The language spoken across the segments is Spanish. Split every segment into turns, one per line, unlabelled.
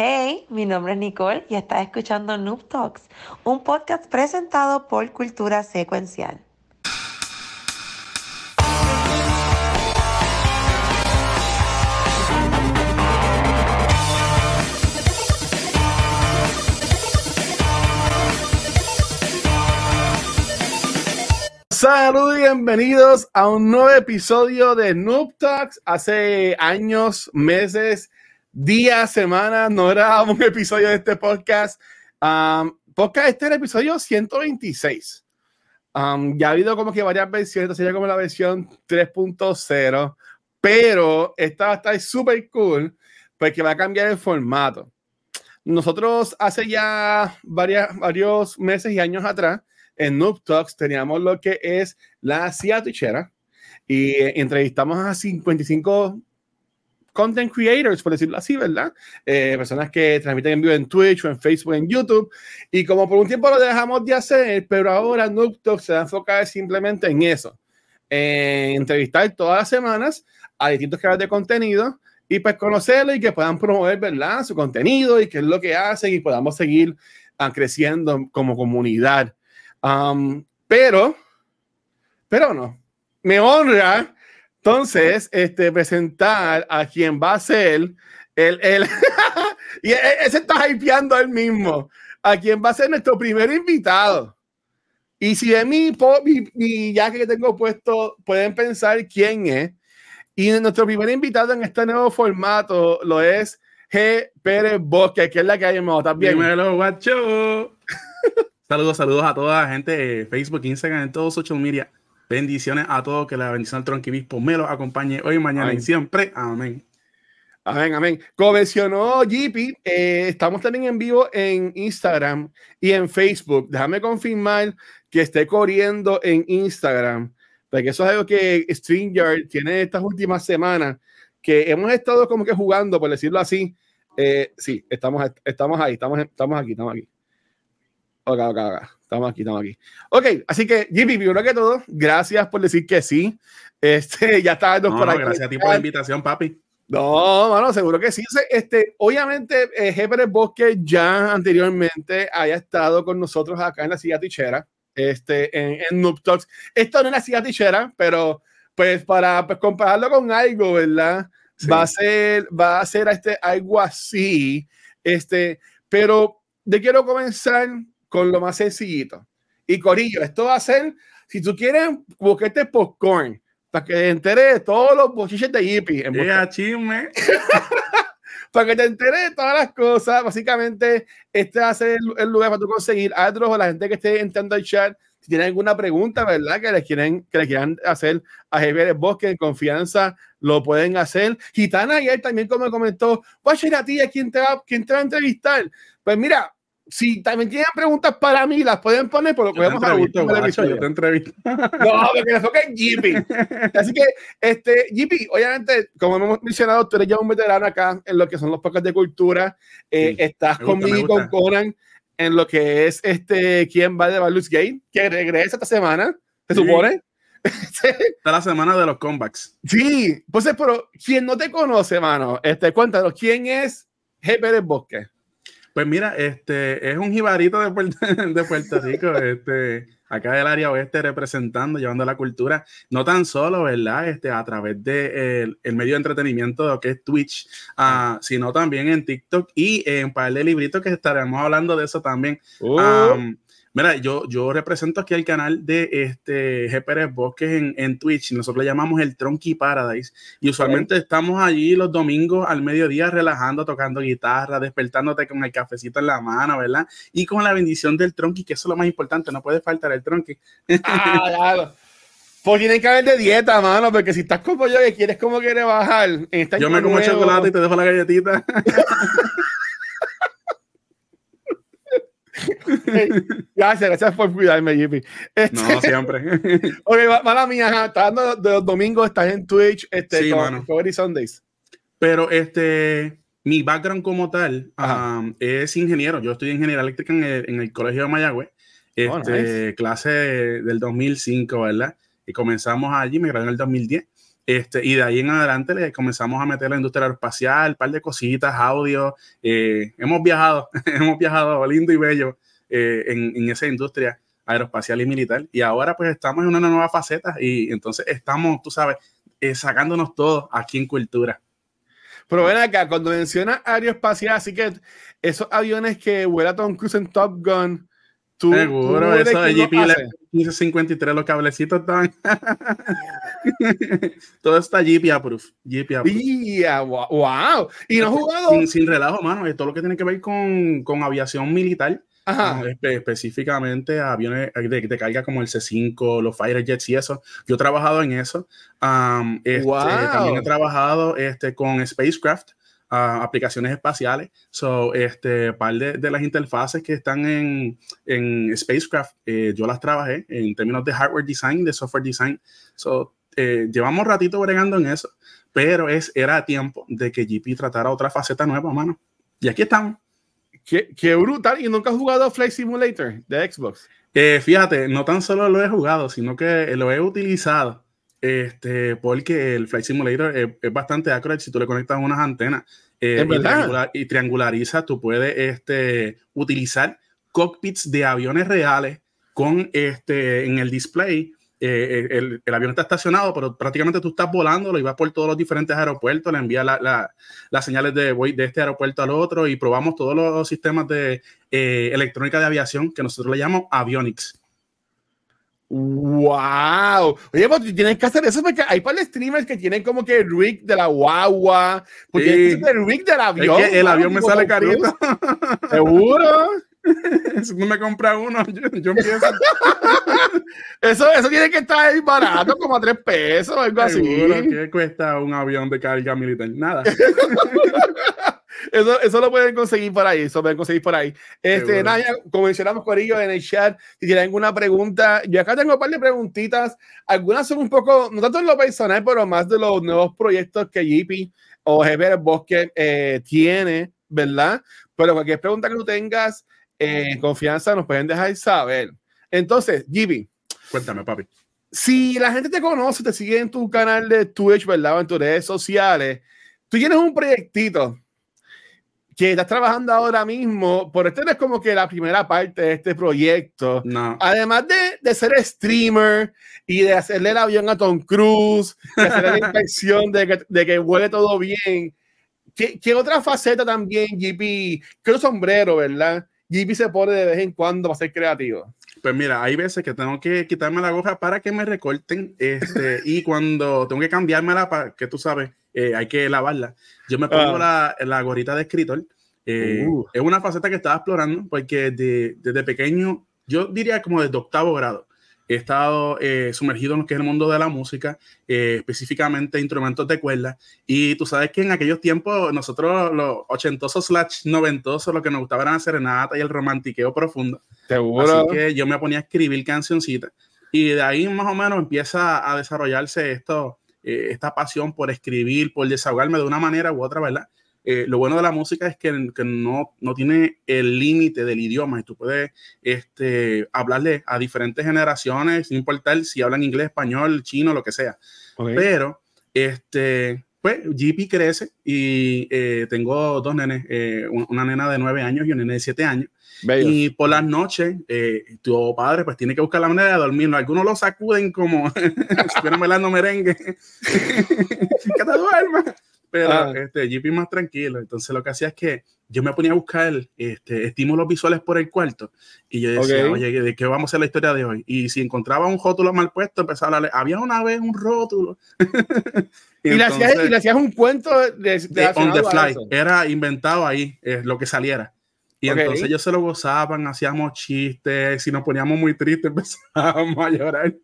Hey, mi nombre es Nicole y estás escuchando Noob Talks, un podcast presentado por Cultura Secuencial.
Saludos y bienvenidos a un nuevo episodio de Noob Talks. Hace años, meses, días, semanas, no era un episodio de este podcast. Um, podcast, este es el episodio 126. Um, ya ha habido como que varias versiones, sería como la versión 3.0, pero esta va a estar súper cool porque va a cambiar el formato. Nosotros hace ya varias, varios meses y años atrás en Noob Talks teníamos lo que es la CIA Tichera y entrevistamos a 55 content creators, por decirlo así, ¿verdad? Eh, personas que transmiten en vivo en Twitch o en Facebook, en YouTube. Y como por un tiempo lo dejamos de hacer, pero ahora Noob Talks se va a enfocar simplemente en eso. En entrevistar todas las semanas a distintos creadores de contenido y pues conocerlo y que puedan promover, ¿verdad? Su contenido y qué es lo que hacen y podamos seguir uh, creciendo como comunidad. Um, pero, pero no, me honra entonces este, presentar a quien va a ser el, el y e, ese está hypeando él mismo, a quien va a ser nuestro primer invitado. Y si de mi, mi, ya que tengo puesto, pueden pensar quién es. Y nuestro primer invitado en este nuevo formato lo es G. Pérez Bosque, que es la que hay en modo. también.
Dímelo, guacho. Saludos, saludos a toda la gente de Facebook, Instagram, en todos social media. Bendiciones a todos, que la bendición del tronquibispo me los acompañe hoy, mañana y siempre. Amén.
Amén, amén. Como mencionó JP, eh, estamos también en vivo en Instagram y en Facebook. Déjame confirmar que esté corriendo en Instagram, porque eso es algo que StreamYard tiene estas últimas semanas, que hemos estado como que jugando, por decirlo así. Eh, sí, estamos, estamos ahí, estamos, estamos aquí, estamos aquí. Ok, ok, ok. Estamos aquí, estamos aquí. Ok, así que, Jimmy, primero que todo, gracias por decir que sí. Este, ya está
no, por aquí. Gracias a ti por la invitación, papi.
No, bueno, seguro que sí. Este, obviamente, eh, Bosque ya anteriormente haya estado con nosotros acá en la silla tichera, este, en, en Noob Talks. Esto no es la silla tichera, pero pues para pues, compararlo con algo, ¿verdad? Va a ser, va a ser este, algo así. Este, pero de quiero comenzar con lo más sencillito. Y Corillo, esto va a ser, si tú quieres, busquete popcorn para que te enteres de todos los bochiches de Yippie.
chisme.
para que te enteres de todas las cosas. Básicamente, este va a ser el, lugar para tú conseguir a o la gente que esté entrando al chat. Si tienen alguna pregunta, ¿verdad? Que les quieren, que le quieran hacer a Javier Bosque en confianza, lo pueden hacer. Gitana ayer también, como comentó, ¿cuál a ti? ¿A quién te, va, quién te va a entrevistar? Pues mira, si también tienen preguntas para mí, las pueden poner por lo que vemos a
Yo te entrevisto.
No, porque le toca JP. Así que, este, JP, obviamente, como hemos mencionado, tú eres ya un veterano acá en lo que son los podcasts de cultura. Eh, estás conmigo con Conan en lo que es este, ¿quién va de Baldur's Gate? Que regresa esta semana, se supone.
Está la semana de los comebacks.
Sí, pues, pero quien no te conoce, mano, este, cuéntanos, ¿quién es G. Pérez Bosque?
Pues mira, este es un jibarito de Puerto, de Puerto Rico, este, acá del área oeste representando, llevando la cultura, no tan solo, ¿verdad? Este, a través de el, medio de entretenimiento de lo que es Twitch, uh, sino también en TikTok y en un par de libritos que estaremos hablando de eso también. Uh. Mira, yo, yo represento aquí el canal de este G. Pérez Bosques en, en Twitch. Nosotros le llamamos el Tronky Paradise. Y usualmente estamos allí los domingos al mediodía relajando, tocando guitarra, despertándote con el cafecito en la mano, ¿verdad? Y con la bendición del Tronky, que eso es lo más importante. No puede faltar el Tronky.
Ah, claro. Pues tienen que haber de dieta, mano, porque si estás como yo que quieres como quieres bajar. En
esta yo me como chocolate y te dejo la galletita.
gracias, gracias por cuidarme, Jimmy.
Este, no, siempre.
ok, mala mía, está dando de los domingos, estás en Twitch, este, sí, con Sundays.
Pero este, mi background como tal um, es ingeniero. Yo estudié ingeniería eléctrica en el, en el Colegio de Mayagüez, oh, este, clase del 2005, ¿verdad? Y comenzamos allí, me gradué en el 2010. Este, y de ahí en adelante le comenzamos a meter la industria aeroespacial, un par de cositas, audio. Eh, hemos viajado, hemos viajado lindo y bello eh, en, en, esa industria aeroespacial y militar. Y ahora pues estamos en una nueva faceta y entonces estamos, tú sabes, eh, sacándonos todo aquí en cultura.
Pero ven acá, cuando menciona aeroespacial, así que esos aviones que vuela Tom Cruise en Top Gun,
Tú, Seguro, eso de GP 1553, los cablecitos están. Todo está GP approved. GP
approved. wow. Y no has jugado.
Sin, sin, relajo, mano. Es todo lo que tiene que ver con, con aviación militar. Ajá. Espe específicamente aviones de, de, carga como el C5, los fighter jets y eso. Yo he trabajado en eso. Um, este, wow. También he trabajado este, con spacecraft aplicaciones espaciales. So, este, par de, de, las interfaces que están en, en Spacecraft, eh, yo las trabajé en términos de hardware design, de software design. So, eh, llevamos ratito bregando en eso, pero es, era tiempo de que GP tratara otra faceta nueva, mano. Y aquí estamos.
Qué, qué brutal. ¿Y nunca has jugado Flight Simulator de Xbox?
Eh, fíjate, no tan solo lo he jugado, sino que lo he utilizado este, porque el Flight Simulator es, es bastante accurate si tú le conectas unas antenas eh, y, triangular, y, triangulariza, tú puedes este, utilizar cockpits de aviones reales con este, en el display. Eh, el, el, avión está estacionado, pero prácticamente tú estás volando, lo ibas por todos los diferentes aeropuertos, le envías las la, la señales de, voy de este aeropuerto al otro y probamos todos los sistemas de eh, electrónica de aviación que nosotros le llamamos avionics.
¡Wow! Oye, pues tienes que hacer eso porque hay para streamers que tienen como que el rig de la guagua. Porque sí. el rig del avión.
Es que el avión me sale carito.
¿Seguro?
si no me compra uno, yo, yo empiezo.
eso, eso tiene que estar ahí barato, como a tres pesos algo
Seguro
así.
¿Qué cuesta un avión de carga militar? Nada.
Eso, eso lo pueden conseguir por ahí, eso lo pueden conseguir por ahí. Este, nada, como mencionamos Corillo en el chat, si tienen alguna pregunta, yo acá tengo un par de preguntitas, algunas son un poco, no tanto en lo personal, pero más de los nuevos proyectos que JP o Jefe del Bosque eh, tiene, ¿verdad? Pero cualquier pregunta que tú tengas, eh, confianza, nos pueden dejar saber. Entonces, JP.
Cuéntame, papi.
Si la gente te conoce, te sigue en tu canal de Twitch, ¿verdad? O en tus redes sociales, tú tienes un proyectito que estás trabajando ahora mismo, por esto es como que la primera parte de este proyecto.
No.
Además de, de, ser streamer y de hacerle el avión a Tom Cruise, de hacerle la inspección de que, de que huele todo bien. ¿Qué, ¿Qué, otra faceta también, GP? Un sombrero, ¿verdad? GP se pone de vez en cuando para ser creativo.
Pues mira, hay veces que tengo que quitarme la gorra para que me recorten este, y cuando tengo que cambiármela para que tú sabes, eh, hay que lavarla. Yo me pongo ah. la, la, gorrita de escritor. Eh, uh. Es una faceta que estaba explorando porque de, desde pequeño, yo diría como desde octavo grado, he estado eh, sumergido en lo que es el mundo de la música, eh, específicamente instrumentos de cuerda. Y tú sabes que en aquellos tiempos, nosotros, los ochentosos slash noventosos, lo que nos gustaba era la serenata y el romantiqueo profundo.
Seguro.
Así que yo me ponía a escribir cancioncitas. Y de ahí más o menos empieza a desarrollarse esto, eh, esta pasión por escribir, por desahogarme de una manera u otra, ¿verdad? Eh, lo bueno de la música es que, que no, no, tiene el límite del idioma y tú puedes este, hablarle a diferentes generaciones, sin importar si hablan inglés, español, chino, lo que sea. Okay. Pero, este, pues, GP crece y eh, tengo dos nenes, eh, una nena de nueve años y una nena de siete años.
Bello.
Y por las noches, eh, tu padre pues tiene que buscar la manera de dormir. Algunos lo sacuden como si estuvieran bailando merengue. que te duermas. Pero ah. este, JP más tranquilo. Entonces lo que hacía es que yo me ponía a buscar este, estímulos visuales por el cuarto y yo decía, okay. oye, ¿de qué vamos a hacer la historia de hoy? Y si encontraba un rótulo mal puesto, empezaba a hablarle, había una vez un rótulo.
y, y, entonces, le hacías, y, le hacías, un cuento de, de,
de on the fly. Era inventado ahí, eh, lo que saliera. Y okay. entonces ellos se lo gozaban, hacíamos chistes, si nos poníamos muy tristes empezábamos a llorar.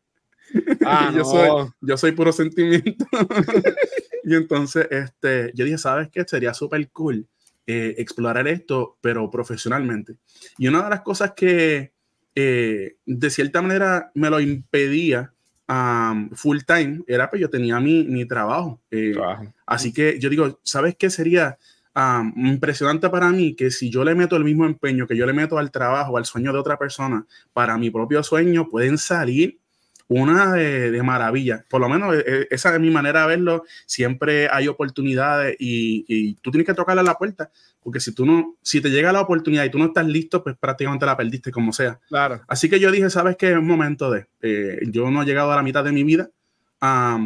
Ah,
yo,
no.
soy, yo soy puro sentimiento. y entonces este, yo dije, ¿sabes qué? Sería súper cool eh, explorar esto, pero profesionalmente. Y una de las cosas que eh, de cierta manera me lo impedía um, full time era que pues, yo tenía mi, mi trabajo. Eh. Así que yo digo, ¿sabes qué sería? Um, impresionante para mí que si yo le meto el mismo empeño que yo le meto al trabajo, al sueño de otra persona, para mi propio sueño, pueden salir una de, maravilla. Por lo menos eh, eh, esa es mi manera de verlo. Siempre hay oportunidades y, tú tienes que tocarle a la puerta, porque si tú no, si te llega la oportunidad y tú no estás listo, pues prácticamente la perdiste como sea.
Claro.
Así que yo dije, sabes que es un momento de, eh, yo no he llegado a la mitad de mi vida.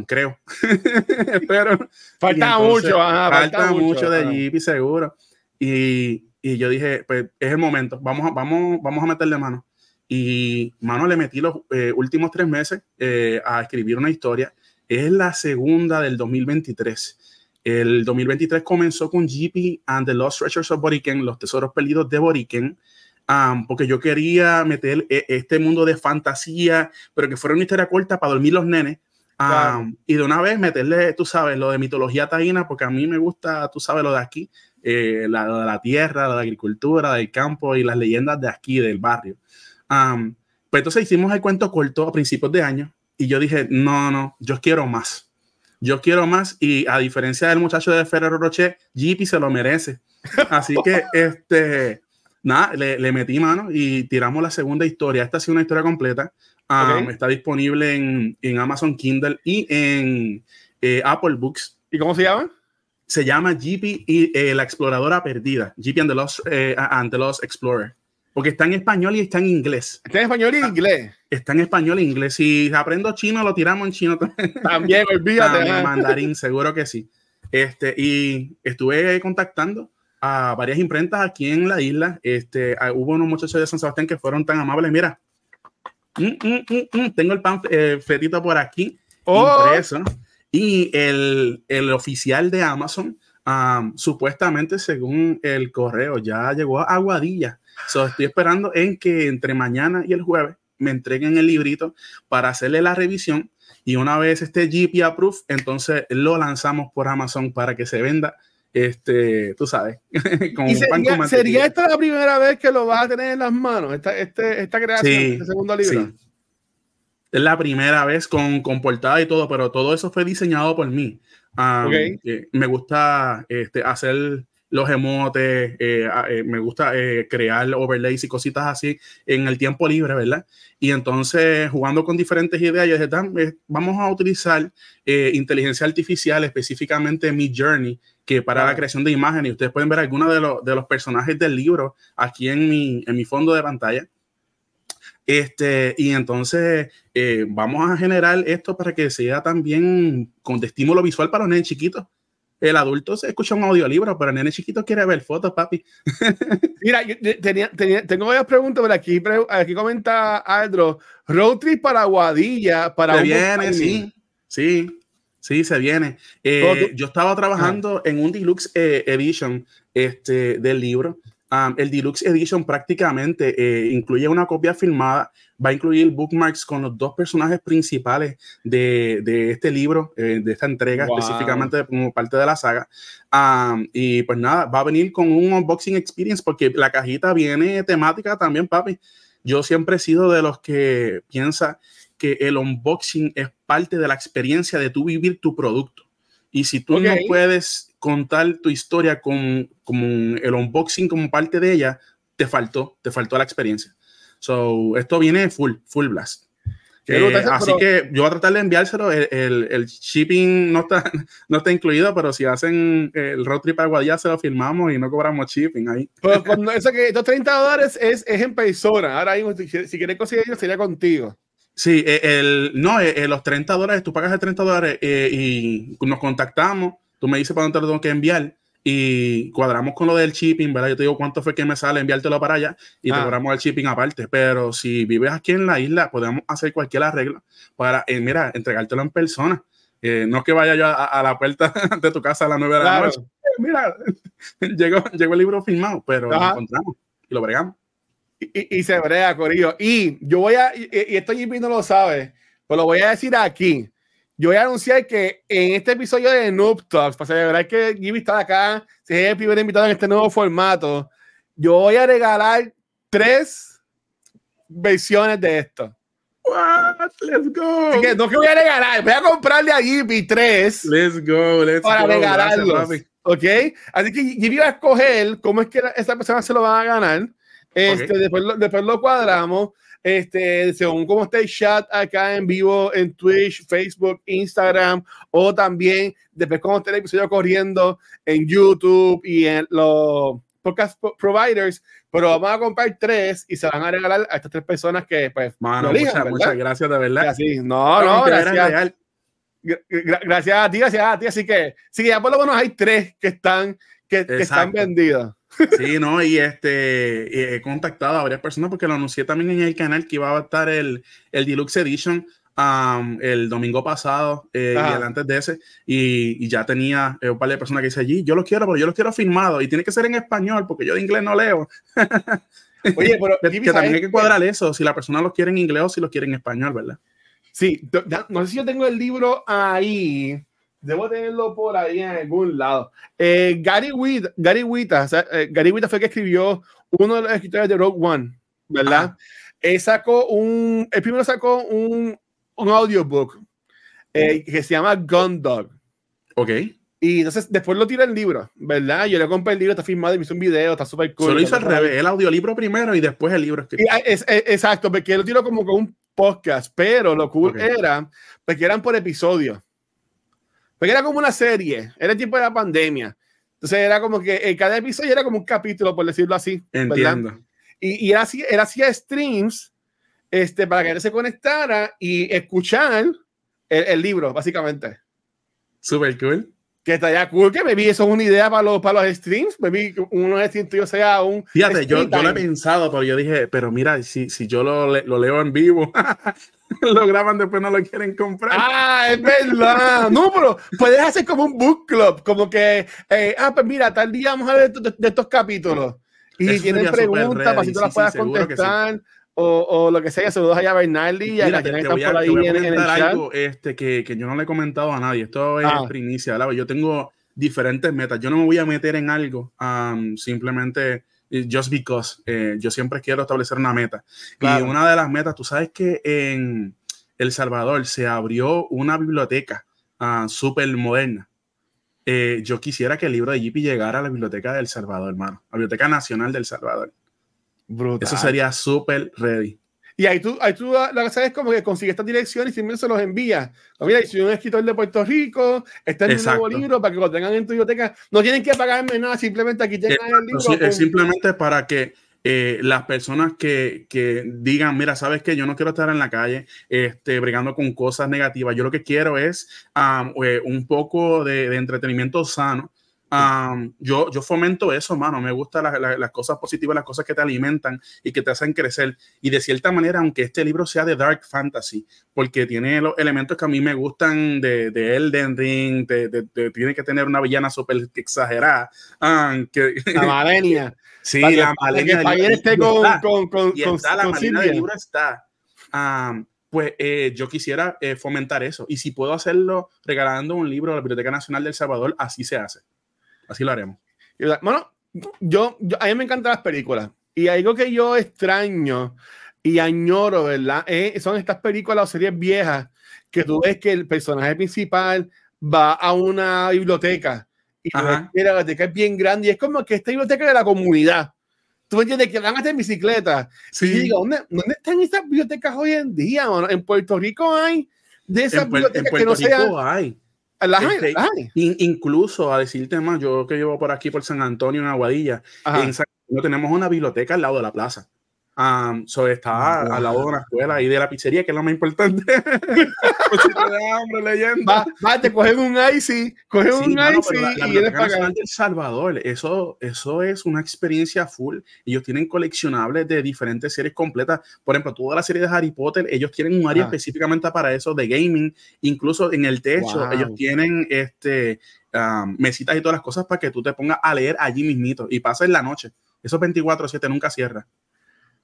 creo. Pero
falta mucho,
falta, mucho, de Jeep seguro. Y, y, yo dije, pues es el momento, vamos, vamos, vamos a meterle mano. Y, mano, le metí los eh, últimos tres meses eh, a escribir una historia. Es la segunda del 2023. El 2023 comenzó con GP and the Lost Treasures of Boriken, los tesoros perdidos de Boriken, porque yo quería meter eh, este mundo de fantasía, pero que fuera una historia corta para dormir los nenes. Y de una vez meterle, tú sabes, lo de mitología taína, porque a mí me gusta, tú sabes, lo de aquí, la, de la tierra, la agricultura, del campo y las leyendas de aquí, del barrio pues entonces hicimos el cuento corto a principios de año y yo dije, no, no, yo quiero más. Yo quiero más y a diferencia del muchacho de Ferrero Rocher, JP se lo merece. Así que, este, nada, le, metí mano y tiramos la segunda historia. Esta ha sido una historia completa. Está disponible en, en, Amazon Kindle y en eh, Apple Books.
¿Y cómo se llama?
Se llama GP y eh, la exploradora perdida. GP and the Lost, eh, and the Lost Explorer. Porque está en español y está en inglés.
Está en español y inglés.
Está en español e inglés. Si aprendo chino, lo tiramos en chino también.
También, olvídate.
También, mandarín, seguro que sí. Este, y estuve contactando a varias imprentas aquí en la isla. Este, hubo unos muchachos de San Sebastián que fueron tan amables. Mira, mm, mm, mm, tengo el panfletito por aquí oh. impreso. Y el, el, oficial de Amazon, supuestamente, según el correo, ya llegó a Aguadilla So, estoy esperando en que entre mañana y el jueves me entreguen el librito para hacerle la revisión y una vez esté GP approved, entonces lo lanzamos por Amazon para que se venda este, tú sabes,
sería, ¿Sería esta la primera vez que lo vas a tener en las manos, esta, este, esta creación, sí, este segundo libro? Sí.
Es la primera vez con, con, portada y todo, pero todo eso fue diseñado por mí. Um, me gusta este, hacer los emotes, eh, eh, me gusta eh, crear overlays y cositas así en el tiempo libre, ¿verdad? Y entonces, jugando con diferentes ideas, yo dije, vamos a utilizar inteligencia artificial, específicamente mi Journey, que para la creación de imágenes, ustedes pueden ver algunos de, los, de los personajes del libro aquí en mi, en mi fondo de pantalla. Este, y entonces vamos a generar esto para que sea también con estímulo visual para los nenes chiquitos el adulto se escucha un audiolibro, pero el nene chiquito quiere ver fotos, papi.
Mira, tenía, tengo varias preguntas, pero aquí, aquí comenta Aldro, road trip para Guadilla, para...
Se viene, sí, sí, sí, se viene. Eh, yo estaba trabajando en un deluxe eh, edition este, del libro el Deluxe Edition prácticamente eh, incluye una copia filmada, va a incluir bookmarks con los dos personajes principales de, de este libro, eh, de esta entrega específicamente como parte de la saga. y pues nada, va a venir con un unboxing experience porque la cajita viene temática también, papi. Yo siempre he sido de los que piensa que el unboxing es parte de la experiencia de tú vivir tu producto. Y si tú no puedes contar tu historia con, el unboxing como parte de ella, te faltó, te faltó la experiencia. So, esto viene full, full blast. Eh, así que yo voy a tratar de enviárselo. El, el, shipping no está, no está incluido, pero si hacen el road trip a Guadilla, se lo firmamos y no cobramos shipping ahí.
Pues cuando eso que estos 30 dólares es, es en persona. Ahora mismo, si, si quieres conseguirlo, sería contigo.
Sí, eh, el, no, eh, los 30 dólares, tú pagas el 30 dólares y nos contactamos tú me dices para dónde te lo tengo que enviar y cuadramos con lo del shipping, ¿verdad? Yo te digo cuánto fue que me sale enviártelo para allá y te ah. cobramos el shipping aparte. Pero si vives aquí en la isla, podemos hacer cualquier arreglo para, eh, mira, entregártelo en persona. Eh, no que vaya yo a, la puerta de tu casa a las 9 de la noche. Mira, llegó, llegó el libro firmado, pero lo encontramos y lo bregamos.
Y, se brega, Corillo. Y yo voy a, y, y esto Jimmy no lo sabe, pero lo voy a decir aquí yo voy a anunciar que en este episodio de Noob Talks, para celebrar que Jimmy está acá, si es el primer invitado en este nuevo formato, yo voy a regalar tres versiones de esto.
What? Let's go.
Así que no que voy a regalar, voy a comprarle a Jimmy tres.
Let's go, let's
para regalarlos. ¿Ok? Así que Jimmy va a escoger cómo es que esa persona se lo va a ganar. Este, después, después lo cuadramos. este, según cómo está el chat acá en vivo en Twitch, Facebook, Instagram, o también después cómo está el episodio corriendo en YouTube y en los podcast providers, pero vamos a comprar tres y se van a regalar a estas tres personas que, pues,
Mano, muchas, muchas, gracias, de verdad.
Así, no, no, gracias. Gracias a ti, gracias a ti. Así que, sí, ya por lo menos hay tres que están, que, que están vendidas.
Sí, no, y este he contactado a varias personas porque lo anuncié también en el canal que iba a estar el, el Deluxe Edition um, el domingo pasado eh, y antes de ese, y, y ya tenía eh, un par de personas que dice allí, yo lo quiero, pero yo lo quiero firmado y tiene que ser en español porque yo de inglés no leo. Oye, pero que, también hay que cuadrar eso, si la persona lo quiere en inglés o si lo quiere en español, ¿verdad?
Sí, no sé si yo tengo el libro ahí. Debo tenerlo por ahí en algún lado. Eh, Gary Wita, Gary Wita, eh, Gary Wita fue el que escribió uno de los escritores de Rogue One, ¿verdad? Él sacó un, el primero sacó un, un audiobook eh, que se llama Gun Dog.
Ok.
Y entonces después lo tira el libro, ¿verdad? Yo le compré el libro, está filmado y me hizo un video, está súper
cool. Solo hizo al revés, el audiolibro primero y después el libro.
Ah, es, exacto, porque lo tiró como con un podcast, pero lo cool era, porque eran por episodio. Porque era como una serie, era el tiempo de la pandemia. Entonces era como que en cada episodio era como un capítulo, por decirlo así.
Entiendo.
Y, y era así, era hacía streams este, para que él se conectara y escuchar el, el libro, básicamente.
Super cool
que estaría cool que me vi eso es una idea para los, para los streams, me vi uno de streams sea un
fíjate, yo, yo, lo he pensado, pero yo dije, pero mira, si, si yo lo, lo leo en vivo, lo graban después no lo quieren comprar.
Ah, es verdad. no, pero puedes hacer como un book club, como que, eh, ah, pues mira, tal día vamos a ver de, de, estos capítulos. Y tienen preguntas para si tú las puedas contestar o, o, lo que sea, saludos allá a Bernardi y a
te, te voy a, por ahí en, en, el algo este, que, que, yo no le he comentado a nadie. Esto es ah. primicia, ¿verdad? Yo tengo diferentes metas. Yo no me voy a meter en algo um, simplemente just because. Eh, yo siempre quiero establecer una meta. Claro. Y una de las metas, tú sabes que en El Salvador se abrió una biblioteca uh, súper moderna. Eh, yo quisiera que el libro de Jeepy llegara a la biblioteca de El Salvador, hermano. La Biblioteca Nacional del Salvador. Brutal. Eso sería súper ready.
Y ahí tú, ahí tú lo que sabes es como que consigues estas direcciones y siempre se los envía. Mira, soy un escritor de Puerto Rico, está en un nuevo libro para que lo tengan en tu biblioteca. No tienen que pagarme nada, simplemente aquí tengan el libro.
Sí, es simplemente para que eh, las personas que, que, digan, mira, sabes que yo no quiero estar en la calle este, bregando con cosas negativas. Yo lo que quiero es um, un poco de, de entretenimiento sano yo, yo fomento eso, mano. Me gustan las cosas positivas, las cosas que te alimentan y que te hacen crecer. Y de cierta manera, aunque este libro sea de Dark Fantasy, porque tiene los elementos que a mí me gustan de, de Elden Ring, tiene que tener una villana súper exagerada.
que, la malenia.
sí, la
malenia. Que esté con, con, con,
y está, la malenia del libro está. pues eh, yo quisiera eh, fomentar eso. Y si puedo hacerlo regalando un libro a la Biblioteca Nacional del Salvador, así se hace. Así lo haremos.
Bueno, yo, yo, a mí me encantan las películas. Y algo que yo extraño y añoro, ¿verdad? Eh, son estas películas o series viejas que tú ves que el personaje principal va a una biblioteca y la biblioteca es bien grande y es como que esta biblioteca de la comunidad. Tú entiendes que van a hacer bicicleta. Sí. Y digo, ¿dónde, ¿dónde, están esas bibliotecas hoy en día? En Puerto Rico hay de esas
en,
bibliotecas
en
que no
Rico
sean.
hay
este,
in, incluso a decirte más, yo que llevo por aquí por San Antonio en Aguadilla, en San Antonio tenemos una biblioteca al lado de la plaza. Um, so está wow. al lado de una escuela y de la pizzería, que es lo más importante. de hambre, leyenda.
Va, va, te cogen un icy, cogen sí, un mano, icy
la, la
y eres
para del Salvador, eso, eso es una experiencia full. Ellos tienen coleccionables de diferentes series completas. Por ejemplo, toda la serie de Harry Potter, ellos tienen un área ah. específicamente para eso de gaming. Incluso en el techo, wow. ellos tienen este um, mesitas y todas las cosas para que tú te pongas a leer allí mismito y pases la noche. Esos 24-7 nunca cierra.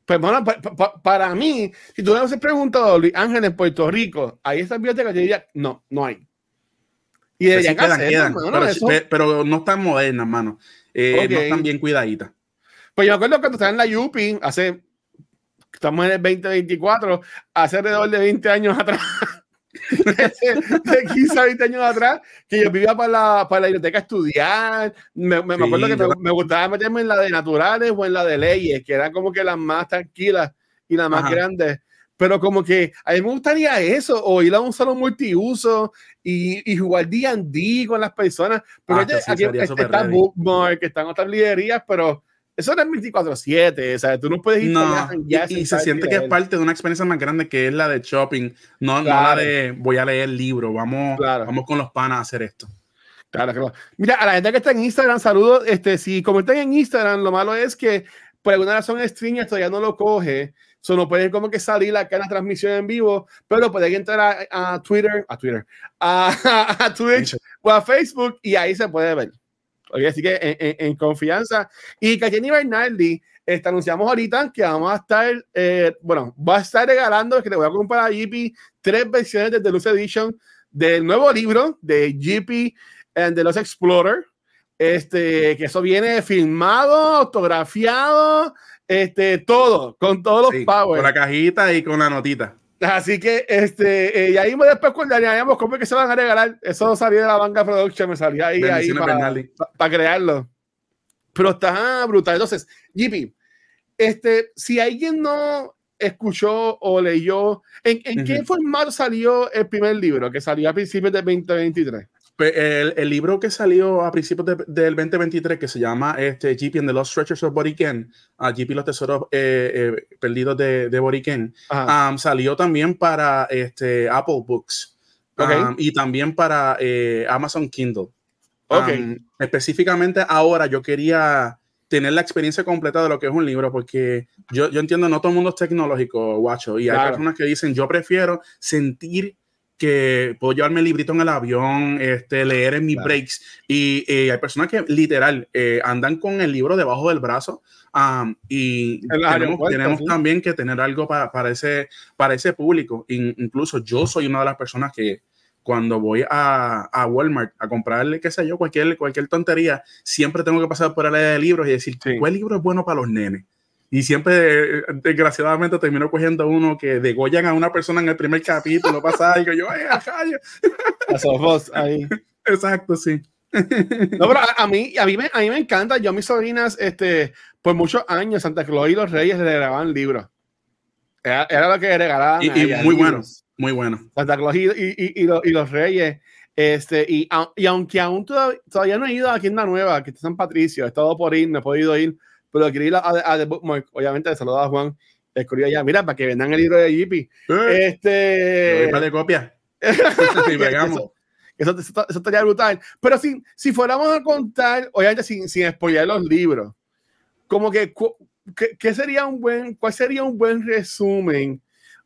Pues bueno, pa, pa, para mí, si tú le haces preguntado Luis Ángel en Puerto Rico, ¿hay esas bibliotecas? Yo diría, no, no hay.
Y pues sí, quedan, quedan, pero, eso... pero, no están modernas, mano. Eh, okay. No están bien cuidaditas.
Pues yo me acuerdo cuando estaba en la Yupi, hace, estamos en el 2024, hace alrededor de 20 años atrás, de 15 a 20 años atrás, que yo vivía para la, para la biblioteca a estudiar. Me, me, sí, me acuerdo que me, me, gustaba meterme en la de naturales o en la de leyes, que eran como que las más tranquilas y la más grande. Pero como que a mí me gustaría eso, o ir a un salón multiuso y, y jugar D&D con las personas. Pero ah, aquí, está Bookmark, están otras librerías, pero eso no es 24-7, o sea, tú no puedes ir
no, y, se siente que es parte de una experiencia más grande que es la de shopping, no, la de voy a leer el libro, vamos, vamos con los panas a hacer esto.
Claro, claro. Mira, a la gente que está en Instagram, saludos. Este, si comentan en Instagram, lo malo es que por alguna razón Stream todavía no lo coge. Solo no puede como que salir acá en la transmisión en vivo, pero pueden entrar a, Twitter, a Twitter, a, Twitch o a Facebook y ahí se puede ver. Así que en, confianza. Y que Jenny Bernaldi, este, anunciamos ahorita que vamos a estar, eh, bueno, va a estar regalando, que te voy a comprar a GP tres versiones de Deluxe Edition del nuevo libro de GP and the Lost Explorer. Este, que eso viene filmado, autografiado, este, todo, con todos los
powers. Con la cajita y con la notita.
Así que, este, eh, y ahí después cuando añadíamos cómo es que se van a regalar, eso salió de la banca production, me salía ahí, ahí para, crearlo. Pero está brutal. Entonces, JP, este, si alguien no escuchó o leyó, ¿en, en qué formato salió el primer libro que salió a principios de 2023?
El, el, libro que salió a principios del 2023, que se llama este, GP and the Lost Treasures of Boriken, uh, GP los tesoros eh, eh, perdidos de, de Boriken, um, salió también para este, Apple Books um, y también para eh, Amazon Kindle. Okay. Um, específicamente ahora yo quería tener la experiencia completa de lo que es un libro, porque yo, yo entiendo, no todo el mundo es tecnológico, guacho, y hay personas que dicen, yo prefiero sentir que puedo llevarme el librito en el avión, este, leer en mis breaks. Y eh, hay personas que literal eh, andan con el libro debajo del brazo. y tenemos, también que tener algo para, para, ese, para ese público. incluso yo soy una de las personas que cuando voy a, a Walmart a comprarle, qué sé yo, cualquier, cualquier tontería, siempre tengo que pasar por el área de libros y decir, ¿cuál libro es bueno para los nenes? Y siempre, desgraciadamente, termino cogiendo uno que degollan a una persona en el primer capítulo, pasa y yo, ¡ay, ahí. Exacto, sí.
No, pero a, mí, a, mí me, a mí me encanta. Yo a mis sobrinas, este, por muchos años, Santa Claus y los Reyes le regalaban libros. Era, era, lo que regalaban.
Y, y muy bueno, muy bueno.
Santa Claus y, y, y, los, y los Reyes. Este, y, y aunque aún todavía, todavía, no he ido a Tienda Nueva, que está San Patricio, he estado por ir, no he podido ir pero ir a, a, The Bookmark, obviamente, de saludar a Juan, escribí allá, mira, para que vendan el libro de JP. Eh, este.
de copia.
eso, eso, eso, estaría brutal. Pero si, si fuéramos a contar, obviamente sin, sin spoiler los libros, como que, ¿qué, sería un buen, ¿cuál sería un buen resumen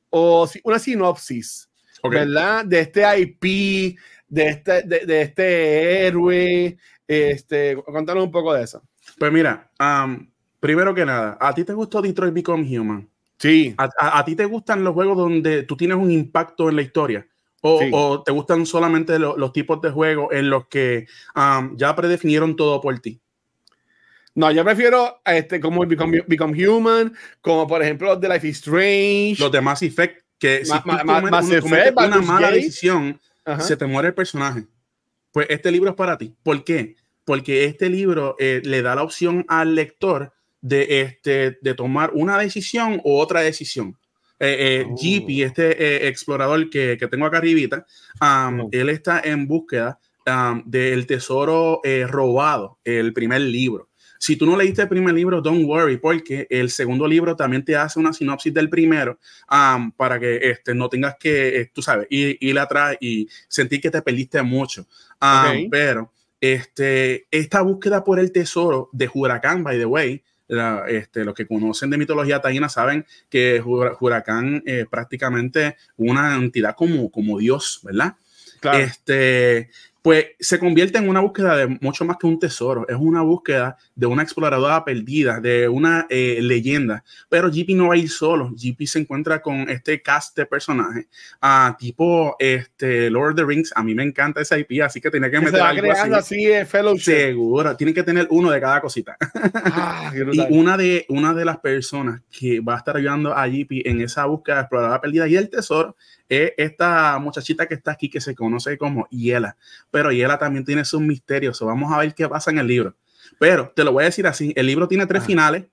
o una sinopsis, ¿verdad? De este IP, de este, de, de este héroe, este, contanos un poco de eso.
Pues mira, um, primero que nada, ¿a ti te gustó Detroit Become Human?
Sí.
¿A, ti te gustan los juegos donde tú tienes un impacto en la historia? ¿O, te gustan solamente los tipos de juegos en los que um, ya predefinieron todo por ti?
No, yo prefiero este, como Become, Become, Human, como por ejemplo los de Life is Strange.
Los de Mass Effect, que si tú una mala decisión, se te muere el personaje. Pues este libro es para ti. ¿Por qué? porque este libro eh, le da la opción al lector de, este, de tomar una decisión o otra decisión. Eh, eh oh. este eh, explorador que, que, tengo acá arribita, oh. él está en búsqueda del tesoro robado, el primer libro. Si tú no leíste el primer libro, don't worry, porque el segundo libro también te hace una sinopsis del primero para que este, no tengas que, tú sabes, ir, ir, atrás y sentir que te perdiste mucho. Pero este, esta búsqueda por el tesoro de Huracán, by the way, este, los que conocen de mitología taína saben que Huracán es prácticamente una entidad como, como Dios, ¿verdad? Este, pues se convierte en una búsqueda de mucho más que un tesoro, es una búsqueda de una exploradora perdida, de una eh, leyenda. Pero GP no va a ir solo, GP se encuentra con este cast de personajes, uh, tipo este, Lord of the Rings. A mí me encanta esa IP, así que tiene que meter algo así.
así fellowship.
Seguro, tiene que tener uno de cada cosita. Ah, y una de, una de las personas que va a estar ayudando a GP en esa búsqueda de exploradora perdida y el tesoro es esta muchachita que está aquí que se conoce como Yela. Pero Yela también tiene sus misterios. vamos a ver qué pasa en el libro. Pero te lo voy a decir así: el libro tiene tres ah. finales.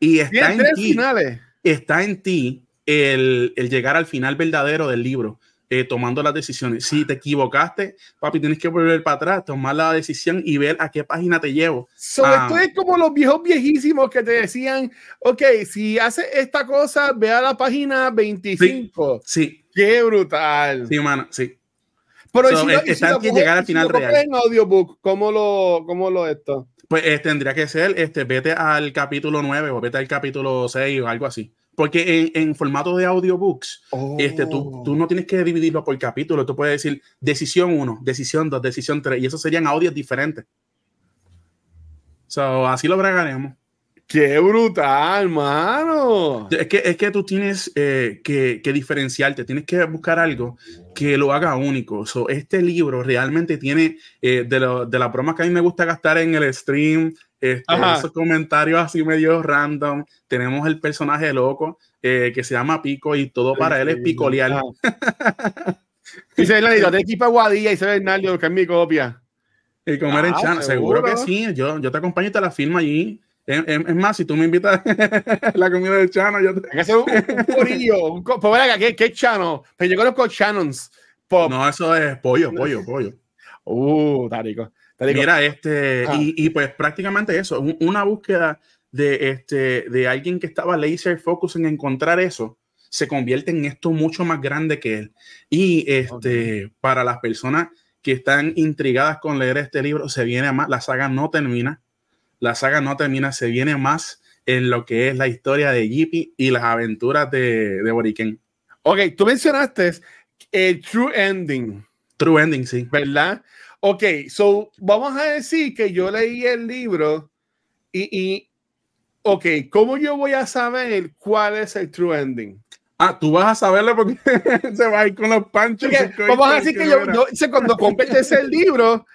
Y está en
finales.
está en ti el, el llegar al final verdadero del libro. Eh, tomando las decisiones. Si te equivocaste, papi, tienes que volver para atrás, tomar la decisión y ver a qué página te llevo.
So,
Ah.
Esto es como los viejos viejísimos que te decían, ok, si haces esta cosa, ve a la página 25.
Sí,
Qué brutal.
sí, humana, sí.
Pero
So,
y
es-
y
está en
lo
que llegar al final
coges
real.
en audiobook, ¿cómo lo, cómo lo esto?
Pues eh, tendría que ser, este, vete al capítulo 9 o vete al capítulo 6 o algo así. Porque en, en formato de audiobooks, este,
Oh.
tú, tú no tienes que dividirlo por capítulo. Tú puedes decir decisión 1, decisión 2, decisión 3. Y esos serían audios diferentes. So, así lo bregaremos.
Qué brutal, mano.
Es que, es que tú tienes eh, que, que diferenciarte, tienes que buscar algo que lo haga único. So, este libro realmente tiene eh, de, lo, de las bromas que a mí me gusta gastar en el stream, este, esos comentarios así medio random. Tenemos el personaje loco eh, que se llama Pico y todo para él es picolear.
Ajá. Dice Bernardo, te equipa Guadilla y dice Bernardo que es mi copia.
Y comer en
Ah,
Chana. Seguro que sí. Yo, yo te acompaño y te la filmo allí. Es, más, si tú me invitas la comida de Chano, yo te...
Hay que hacer un, un corillo. Un co- pues acá, ¿qué, Chano? Pero yo conozco Shannons. Pop.
No, eso es pollo, pollo, pollo.
Uh, Tarico.
Mira, este,
Ah.
y, y pues prácticamente eso, un- una búsqueda de, este, de alguien que estaba laser focus en encontrar eso, se convierte en esto mucho más grande que él. Y este, para las personas que están intrigadas con leer este libro, se viene más, la saga no termina, la saga no termina, se viene más en lo que es la historia de Yippee y las aventuras de, de Boriken.
Ok, tú mencionaste el true ending,
True ending, sí.
¿verdad? Ok, so vamos a decir que yo leí el libro y, y ok, ¿cómo yo voy a saber cuál es el true ending?
Ah, tú vas a saberlo porque se va a ir con los panchos.
Porque vamos a decir que yo,
con-
yo sé cuando completes el libro,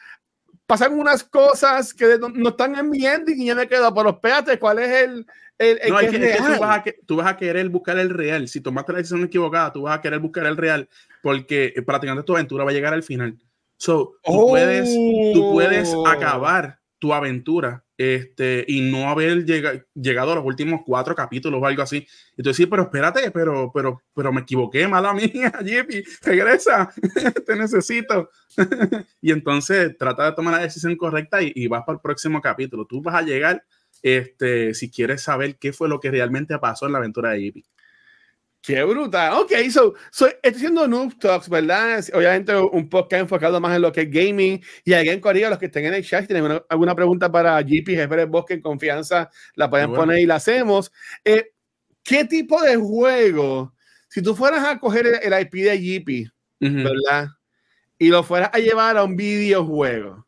pasan unas cosas que no, no están en mi ending y ya me quedo, pero espérate, ¿cuál es el, el, el
No,
que
es que,
es
que tú, vas a, que- tú vas a querer buscar el real. Si tomaste la decisión equivocada, tú vas a querer buscar el real porque eh, prácticamente tu aventura va a llegar al final. So, tú,
Oh.
puedes, tú puedes acabar tu aventura este, y no haber llega- llegado a los últimos cuatro capítulos o algo así. Y tú decís, pero espérate, pero, pero, pero me equivoqué, mala mía, Jippy, regresa, te necesito. y entonces trata de tomar la decisión correcta y, y vas para el próximo capítulo. Tú vas a llegar este, si quieres saber qué fue lo que realmente pasó en la aventura de Jippy.
Qué brutal. Ok, so, so estoy haciendo Noob Talks, ¿verdad? Obviamente un podcast enfocado más en lo que es gaming. Y alguien corrido, los que estén en el chat, si tienen una- alguna pregunta para GP, jefe del bosque en confianza, la pueden
Bueno.
poner y la hacemos. Eh, ¿Qué tipo de juego, si tú fueras a coger el, el IP de GP. ¿verdad? Y lo fueras a llevar a un videojuego,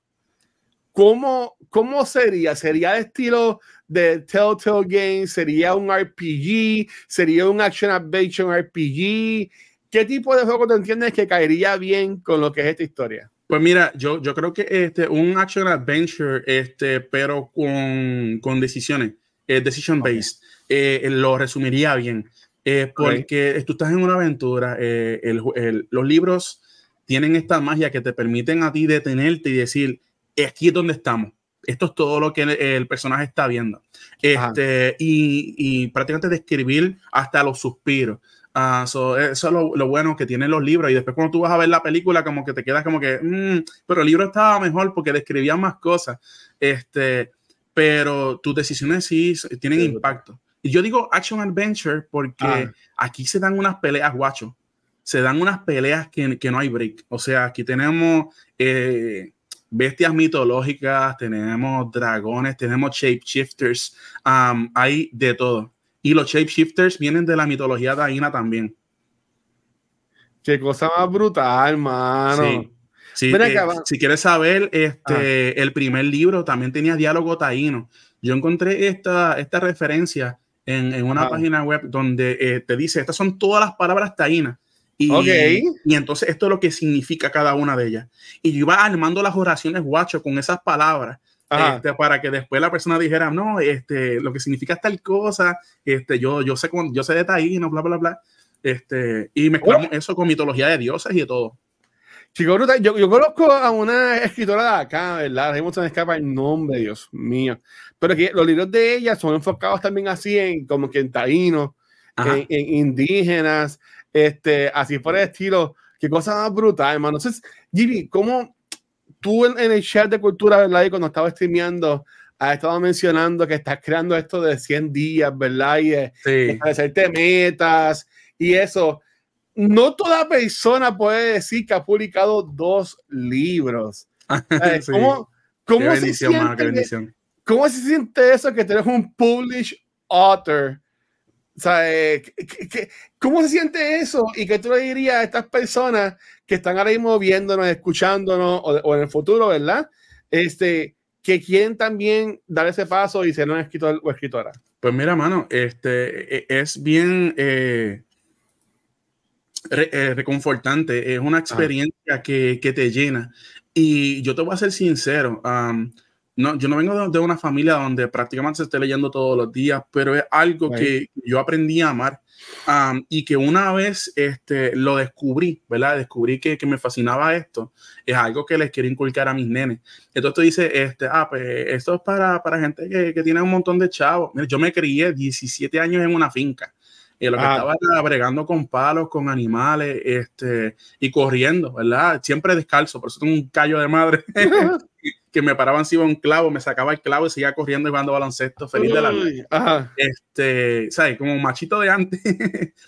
¿cómo, cómo sería? ¿Sería de estilo de Telltale Games? ¿Sería un RPG? ¿Sería un Action Adventure RPG? ¿Qué tipo de juego te entiendes que caería bien con lo que es esta historia?
Pues mira, yo, yo creo que este, un action adventure, este, pero con, con decisiones, eh, decision based, eh, lo resumiría bien. Eh, porque tú estás en una aventura, eh, el el- los libros tienen esta magia que te permiten a ti detenerte y decir, aquí es donde estamos. Esto es todo lo que el, el personaje está viendo. Este, y, y prácticamente describir hasta los suspiros. Ah, so, eso es lo, lo bueno que tienen los libros. Y después, cuando tú vas a ver la película, como que te quedas como que, "Mm, pero el libro estaba mejor porque describía más cosas. Este, pero tus decisiones sí tienen
Sí,
impacto. Y yo digo action adventure porque
Ah.
aquí se dan unas peleas, guacho. Se dan unas peleas que, que no hay break. O sea, aquí tenemos eh, bestias mitológicas, tenemos dragones, tenemos shapeshifters, um, hay de todo. Y los shapeshifters vienen de la mitología taína también.
Qué cosa más brutal, mano.
Sí. Eh, si quieres saber, este, el primer libro también tenía diálogo taíno. Yo encontré esta, esta referencia en, en una
Ah.
página web donde eh, te dice, estas son todas las palabras taínas. Y,
Ok.
y entonces esto es lo que significa cada una de ellas. Y yo iba armando las oraciones guacho con esas palabras. Este, para que después la persona dijera, no, este, lo que significa tal cosa, este, yo, yo sé yo sé de taíno, bla, bla, bla. Este, y mezclamos
Oh.
eso con mitología de dioses y de todo.
Chico, yo, yo conozco a una escritora de acá, ¿verdad? Se me escapa el nombre, Dios mío. Pero que los libros de ella son enfocados también así en como que en taíno. en, indígenas, este, así por el estilo. Qué cosa más brutal, hermano. Entonces, Jimmy, ¿cómo tú en, el chat de cultura, verdad? Y cuando estaba streameando, has estado mencionando que estás creando esto de 100 días, ¿verdad? Y sí. metas y eso. No toda persona puede decir que ha publicado dos libros. ¿Cómo, cómo se siente, ¿Cómo se siente eso que tienes un published author? O sea, eh, ¿cómo se siente eso? Y que tú le dirías a estas personas que están ahora mismo viéndonos, escuchándonos, o, en el futuro, ¿verdad? Este, que quieren también dar ese paso y ser un escritor o escritora.
Pues mira, mano, este, e, es bien eh, eh, reconfortante, es una experiencia que, que, te llena. Y yo te voy a ser sincero, no, yo no vengo de, una familia donde prácticamente se esté leyendo todos los días, pero es algo que yo aprendí a amar y que una vez este, lo descubrí, ¿verdad? Descubrí que, que, me fascinaba esto, es algo que les quiero inculcar a mis nenes. Entonces tú dices, este, ah, pues esto es para, para gente que, que, tiene un montón de chavos. Mira, yo me crié 17 años en una finca. Y lo que ah. estaba era bregando con palos, con animales, este, y corriendo, ¿verdad? Siempre descalzo, por eso tengo un callo de madre. que me paraba encima un clavo, me sacaba el clavo y seguía corriendo y jugando baloncesto feliz de la vida. Este, ¿sabes? Como machito de antes.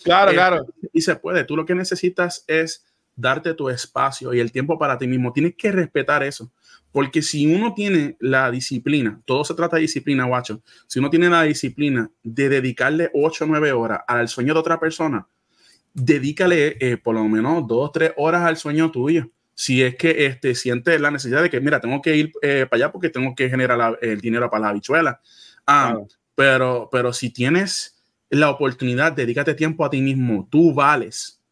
Claro, claro.
Este, y se puede. Tú lo que necesitas es darte tu espacio y el tiempo para ti mismo. Tienes que respetar eso. Porque si uno tiene la disciplina, todo se trata de disciplina, guacho. Si uno tiene la disciplina de dedicarle 8 o 9 horas al sueño de otra persona, dedícale eh, por lo menos 2 o 3 horas al sueño tuyo si es que este, siente la necesidad de que, mira, tengo que ir eh, para allá porque tengo que generar el dinero para la habichuela. Ah, pero, pero si tienes la oportunidad, dedícate tiempo a ti mismo, tú vales,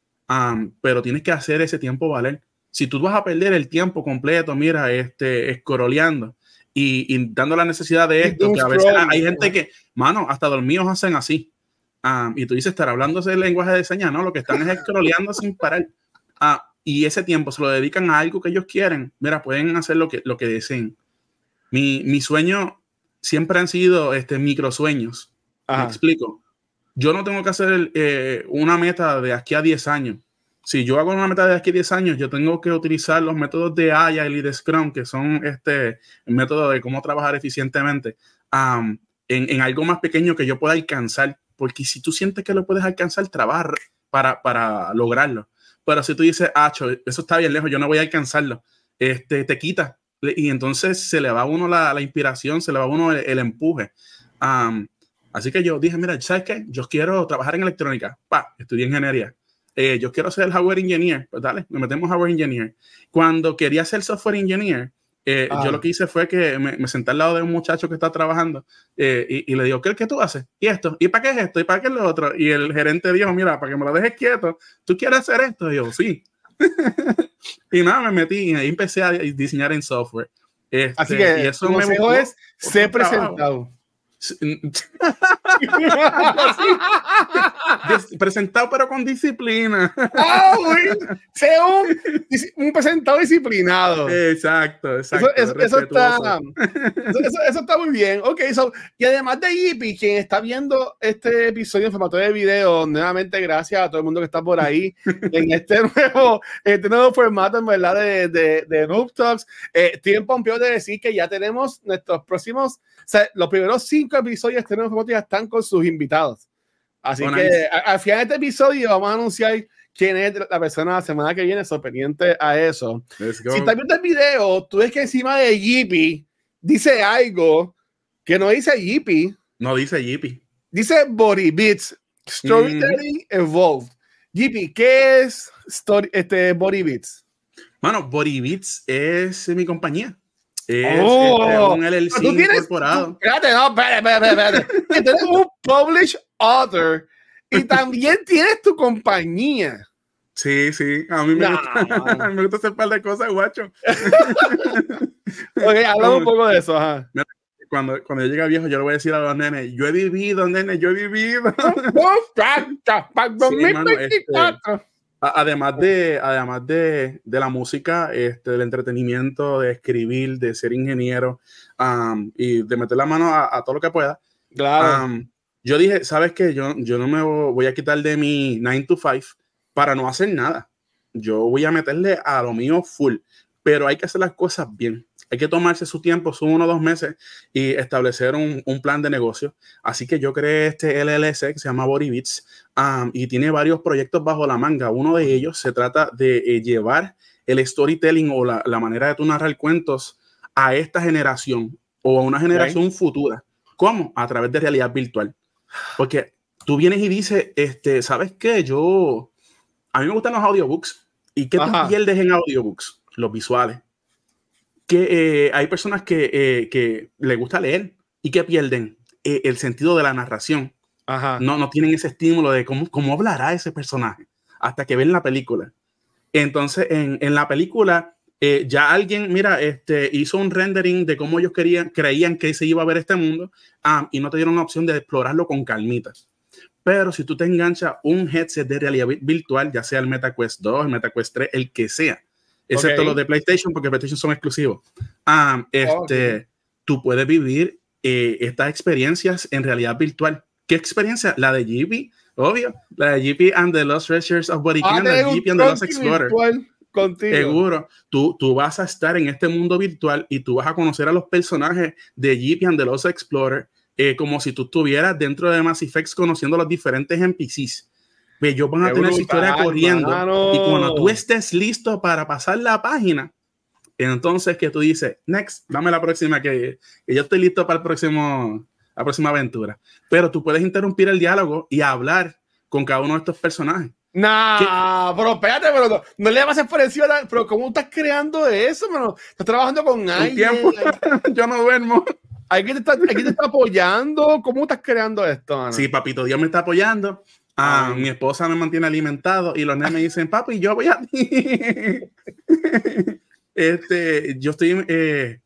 pero tienes que hacer ese tiempo valer. Si tú vas a perder el tiempo completo, mira, este, escoroleando y, y dando la necesidad de esto, que a veces hay gente que, mano, hasta dormidos hacen así. y tú dices, estar hablando ese lenguaje de señas, ¿no? Lo que están es escroleando sin parar. Ah, y ese tiempo se lo dedican a algo que ellos quieren, mira, pueden hacer lo que, lo que deseen. Mi, mi sueño siempre han sido este, microsueños. Me explico. Yo no tengo que hacer eh, una meta de aquí a 10 años. Si yo hago una meta de aquí a 10 años, yo tengo que utilizar los métodos de Agile y de Scrum, que son este, método de cómo trabajar eficientemente, en, en, algo más pequeño que yo pueda alcanzar. Porque si tú sientes que lo puedes alcanzar, trabajar para, para lograrlo. Pero si tú dices, ah, eso está bien lejos, yo no voy a alcanzarlo, este, te quita. Y entonces se le va a uno la, la inspiración, se le va a uno el, empuje. así que yo dije, mira, ¿sabes qué? Yo quiero trabajar en electrónica. Pa, estudié ingeniería. Eh, yo quiero ser hardware engineer. Pues dale, me metemos hardware engineer. Cuando quería ser software engineer, eh, yo lo ah. que hice fue que me, senté al lado de un muchacho que está trabajando eh, y, le digo, ¿qué, ¿qué tú haces? ¿Y esto? ¿Y para qué es esto? ¿Y para qué es lo otro? Y el gerente dijo, mira, para que me lo dejes quieto, ¿tú quieres hacer esto? Y yo, sí. y nada, me metí y ahí empecé a diseñar en software.
Así este, que y eso me es ser presentado.
presentado pero con disciplina.
Ah, sea un, presentado disciplinado.
Exacto, exacto.
Eso, está, eso, está, muy bien. Ok, y además de Yipi, quien está viendo este episodio en formato de video, nuevamente gracias a todo el mundo que está por ahí en este nuevo, este nuevo formato en verdad de, de, de Noob Talks. Eh, tiempo de decir que ya tenemos nuestros próximos sea, los primeros cinco episodios de formato ya están con sus invitados. Así que al final de este episodio vamos a anunciar quién es la persona la semana que viene, sorprendente a eso. Si estás viendo el video, tú ves que encima de Yippy dice algo que no dice Yippy.
No dice Yippy.
Dice Body Beats, Storytelling Evolved. Yippy, ¿qué es story, este, Body Beats?
Bueno, Body Beats es mi compañía. Es, oh, un LLC ¿tú tienes, incorporado.
espérate, no, espérate, espérate, espérate. tienes un published author y también tienes tu compañía.
Sí, sí, a mí me, gusta, me gusta hacer un par de cosas, guacho.
ok, hablamos un poco de eso. Ajá.
Cuando, cuando yo llegue viejo, yo le voy a decir a los nenes, yo he vivido, nene, yo he vivido.
Para 2024
además de, además de, de, la música, este, del entretenimiento, de escribir, de ser ingeniero y de meter la mano a, todo lo que pueda.
Claro.
yo dije, ¿sabes qué? Yo, yo no me voy a quitar de mi 9 to 5 para no hacer nada. Yo voy a meterle a lo mío full, pero hay que hacer las cosas bien. Hay que tomarse su tiempo, son uno o dos meses, y establecer un, un, plan de negocio. Así que yo creé este LLC que se llama Body um, y tiene varios proyectos bajo la manga. Uno de ellos se trata de eh, llevar el storytelling o la, la, manera de tú narrar cuentos a esta generación o a una generación futura. ¿Cómo? A través de realidad virtual. Porque tú vienes y dices, este, ¿sabes qué? Yo, a mí me gustan los audiobooks. ¿Y qué tú pierdes en audiobooks? Los visuales. Que eh, hay personas que, eh, que les gusta leer y que pierden eh, el sentido de la narración. Ajá. No, no tienen ese estímulo de cómo, cómo hablará ese personaje hasta que ven la película. Entonces, en, en la película, eh, ya alguien, mira, este, hizo un rendering de cómo ellos querían, creían que se iba a ver este mundo ah, y no te dieron la opción de explorarlo con calmitas. Pero si tú te enganchas un headset de realidad virtual, ya sea el MetaQuest 2, el MetaQuest 3, el que sea, excepto los de PlayStation, porque PlayStation son exclusivos, ah, este, tú puedes vivir eh, estas experiencias en realidad virtual. ¿Qué experiencia? La de GP, obvio. La de GP and the Lost Treasures of Body ah, la de GP and the Lost Explorer. Contigo. Seguro, tú, tú vas a estar en este mundo virtual y tú vas a conocer a los personajes de Jeep and the Lost Explorer eh, como si tú estuvieras dentro de Mass Effect conociendo los diferentes NPCs. Ellos van a tener su historia corriendo. Y cuando tú estés listo para pasar la página, entonces que tú dices, next, dame la próxima, que, que yo estoy listo para el próximo, la próxima aventura. Pero tú puedes interrumpir el diálogo y hablar con cada uno de estos personajes.
Nah, pero espérate, pero no, le vas a por encima, pero ¿cómo estás creando eso, mano? Estás trabajando con alguien.
Yo no duermo.
¿Alguien te, está, te está apoyando? ¿Cómo estás creando esto, mano?
Sí, papito, Dios me está apoyando. Ah, mi esposa me mantiene alimentado y los nenes me dicen, papi, yo voy a ti. este, yo estoy, eh,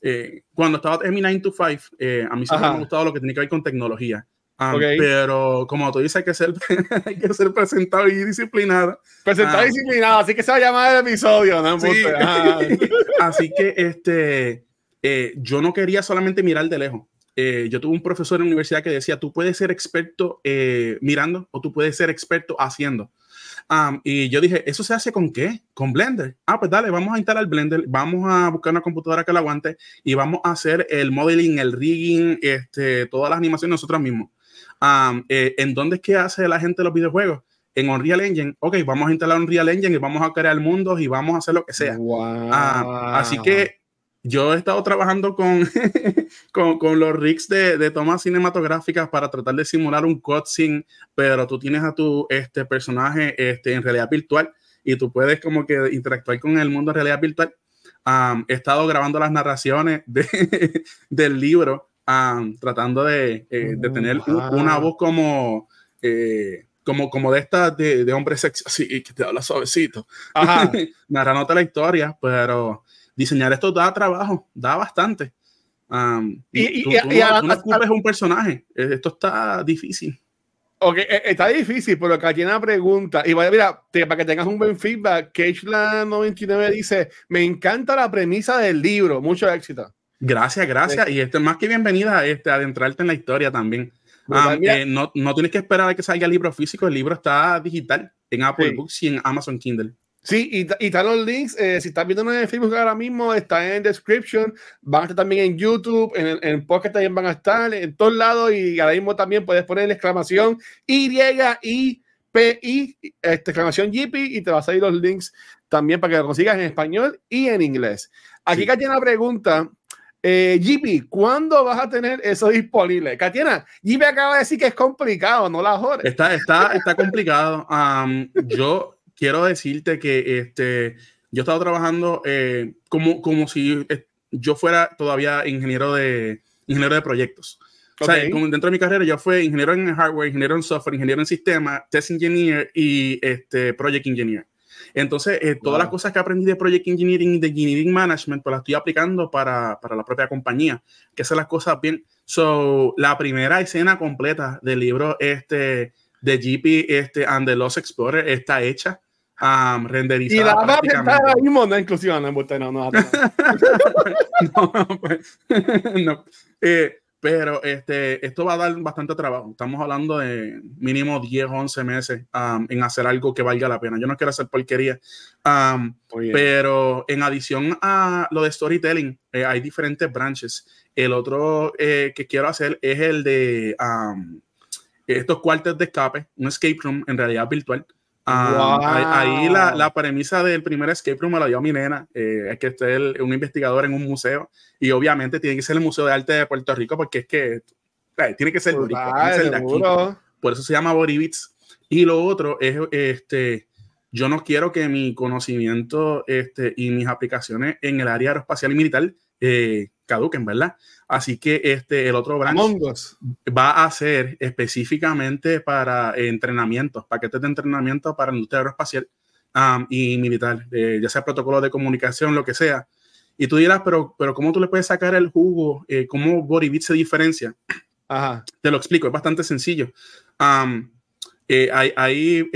eh, cuando estaba en mi 9 to 5, eh, a mí siempre me ha gustado lo que tiene que ver con tecnología. Ah, pero como tú dices, hay que ser, hay que ser presentado y disciplinado.
Presentado y ah. disciplinado, así que se va a llamar el episodio, ¿no?
así que este, eh, yo no quería solamente mirar de lejos. Eh, yo tuve un profesor en la universidad que decía, tú puedes ser experto eh, mirando o tú puedes ser experto haciendo. y yo dije, ¿eso se hace con qué? Con Blender. Ah, pues dale, vamos a instalar Blender, vamos a buscar una computadora que la aguante y vamos a hacer el modeling, el rigging, este, todas las animaciones nosotros mismos. Eh, ¿En dónde es que hace la gente los videojuegos? En Unreal Engine. Ok, vamos a instalar Unreal Engine y vamos a crear mundos y vamos a hacer lo que sea. así que yo he estado trabajando con, con, con, los rigs de, de, tomas cinematográficas para tratar de simular un cutscene, pero tú tienes a tu este, personaje este, en realidad virtual y tú puedes como que interactuar con el mundo en realidad virtual. he estado grabando las narraciones de, del libro tratando de, eh, de tener una voz como, eh, como, como de esta de, de hombre sexy, así, que te habla suavecito, narrándote la historia, pero diseñar esto da trabajo, da bastante. y, tú, no, un personaje, eh, esto está difícil.
Ok, está difícil, pero acá tiene una pregunta. Y vaya, mira, para que tengas un buen feedback, Cashland99 dice: Me encanta la premisa del libro, mucho éxito.
Gracias, gracias. Y esto es más que bienvenida este, adentrarte en la historia también. Ah, eh, no, no, tienes que esperar a que salga el libro físico, el libro está digital en Apple Books y en Amazon Kindle.
Sí, y, y están los links. Eh, si estás viendo en Facebook ahora mismo, está en description. Van a estar también en YouTube, en, en Pocket también van a estar, en todos lados. Y ahora mismo también puedes poner la exclamación Y, I, P, I, este, exclamación GP, y te va a salir los links también para que lo consigas en español y en inglés. Aquí sí. una pregunta eh, GP, ¿cuándo vas a tener eso disponible? Katiana, GP acaba de decir que es complicado, no la jodes.
Está, está, está complicado. yo quiero decirte que este, yo he estado trabajando eh, como, como si yo fuera todavía ingeniero de, ingeniero de proyectos. O sea, dentro de mi carrera yo fui ingeniero en hardware, ingeniero en software, ingeniero en sistema, test engineer y este, project engineer. Entonces, eh, todas las cosas que aprendí de Project Engineering y de Engineering Management, pues las estoy aplicando para, para la propia compañía, que hace las cosas bien. So, la primera escena completa del libro este, de GP este, and the Lost Explorer está hecha. Um, renderizada.
Y la va a presentar ahora mismo, no inclusión, no, no, no.
no, pues, no. Eh, Pero este, esto va a dar bastante trabajo. Estamos hablando de mínimo 10 o 11 meses um, en hacer algo que valga la pena. Yo no quiero hacer porquería. Um, pero en adición a lo de storytelling, eh, hay diferentes branches. El otro eh, que quiero hacer es el de um, estos cuartos de escape, un escape room en realidad virtual. Ahí, la, la, premisa del primer escape room me la dio mi nena, eh, es que esté un investigador en un museo y obviamente tiene que ser el Museo de Arte de Puerto Rico porque es que eh, tiene que ser, de aquí. Por eso se llama Boribits. Y lo otro es, este, yo no quiero que mi conocimiento este, y mis aplicaciones en el área aeroespacial y militar eh, caduquen, ¿verdad? Así que este, el otro branch va a ser específicamente para entrenamientos, paquetes de entrenamiento para la industria aeroespacial um, y militar, eh, ya sea protocolo de comunicación, lo que sea. Y tú dirás, pero, pero ¿cómo tú le puedes sacar el jugo? Eh, ¿Cómo Boribit se diferencia? Ajá. Te lo explico, es bastante sencillo. Um, eh, hay, hay,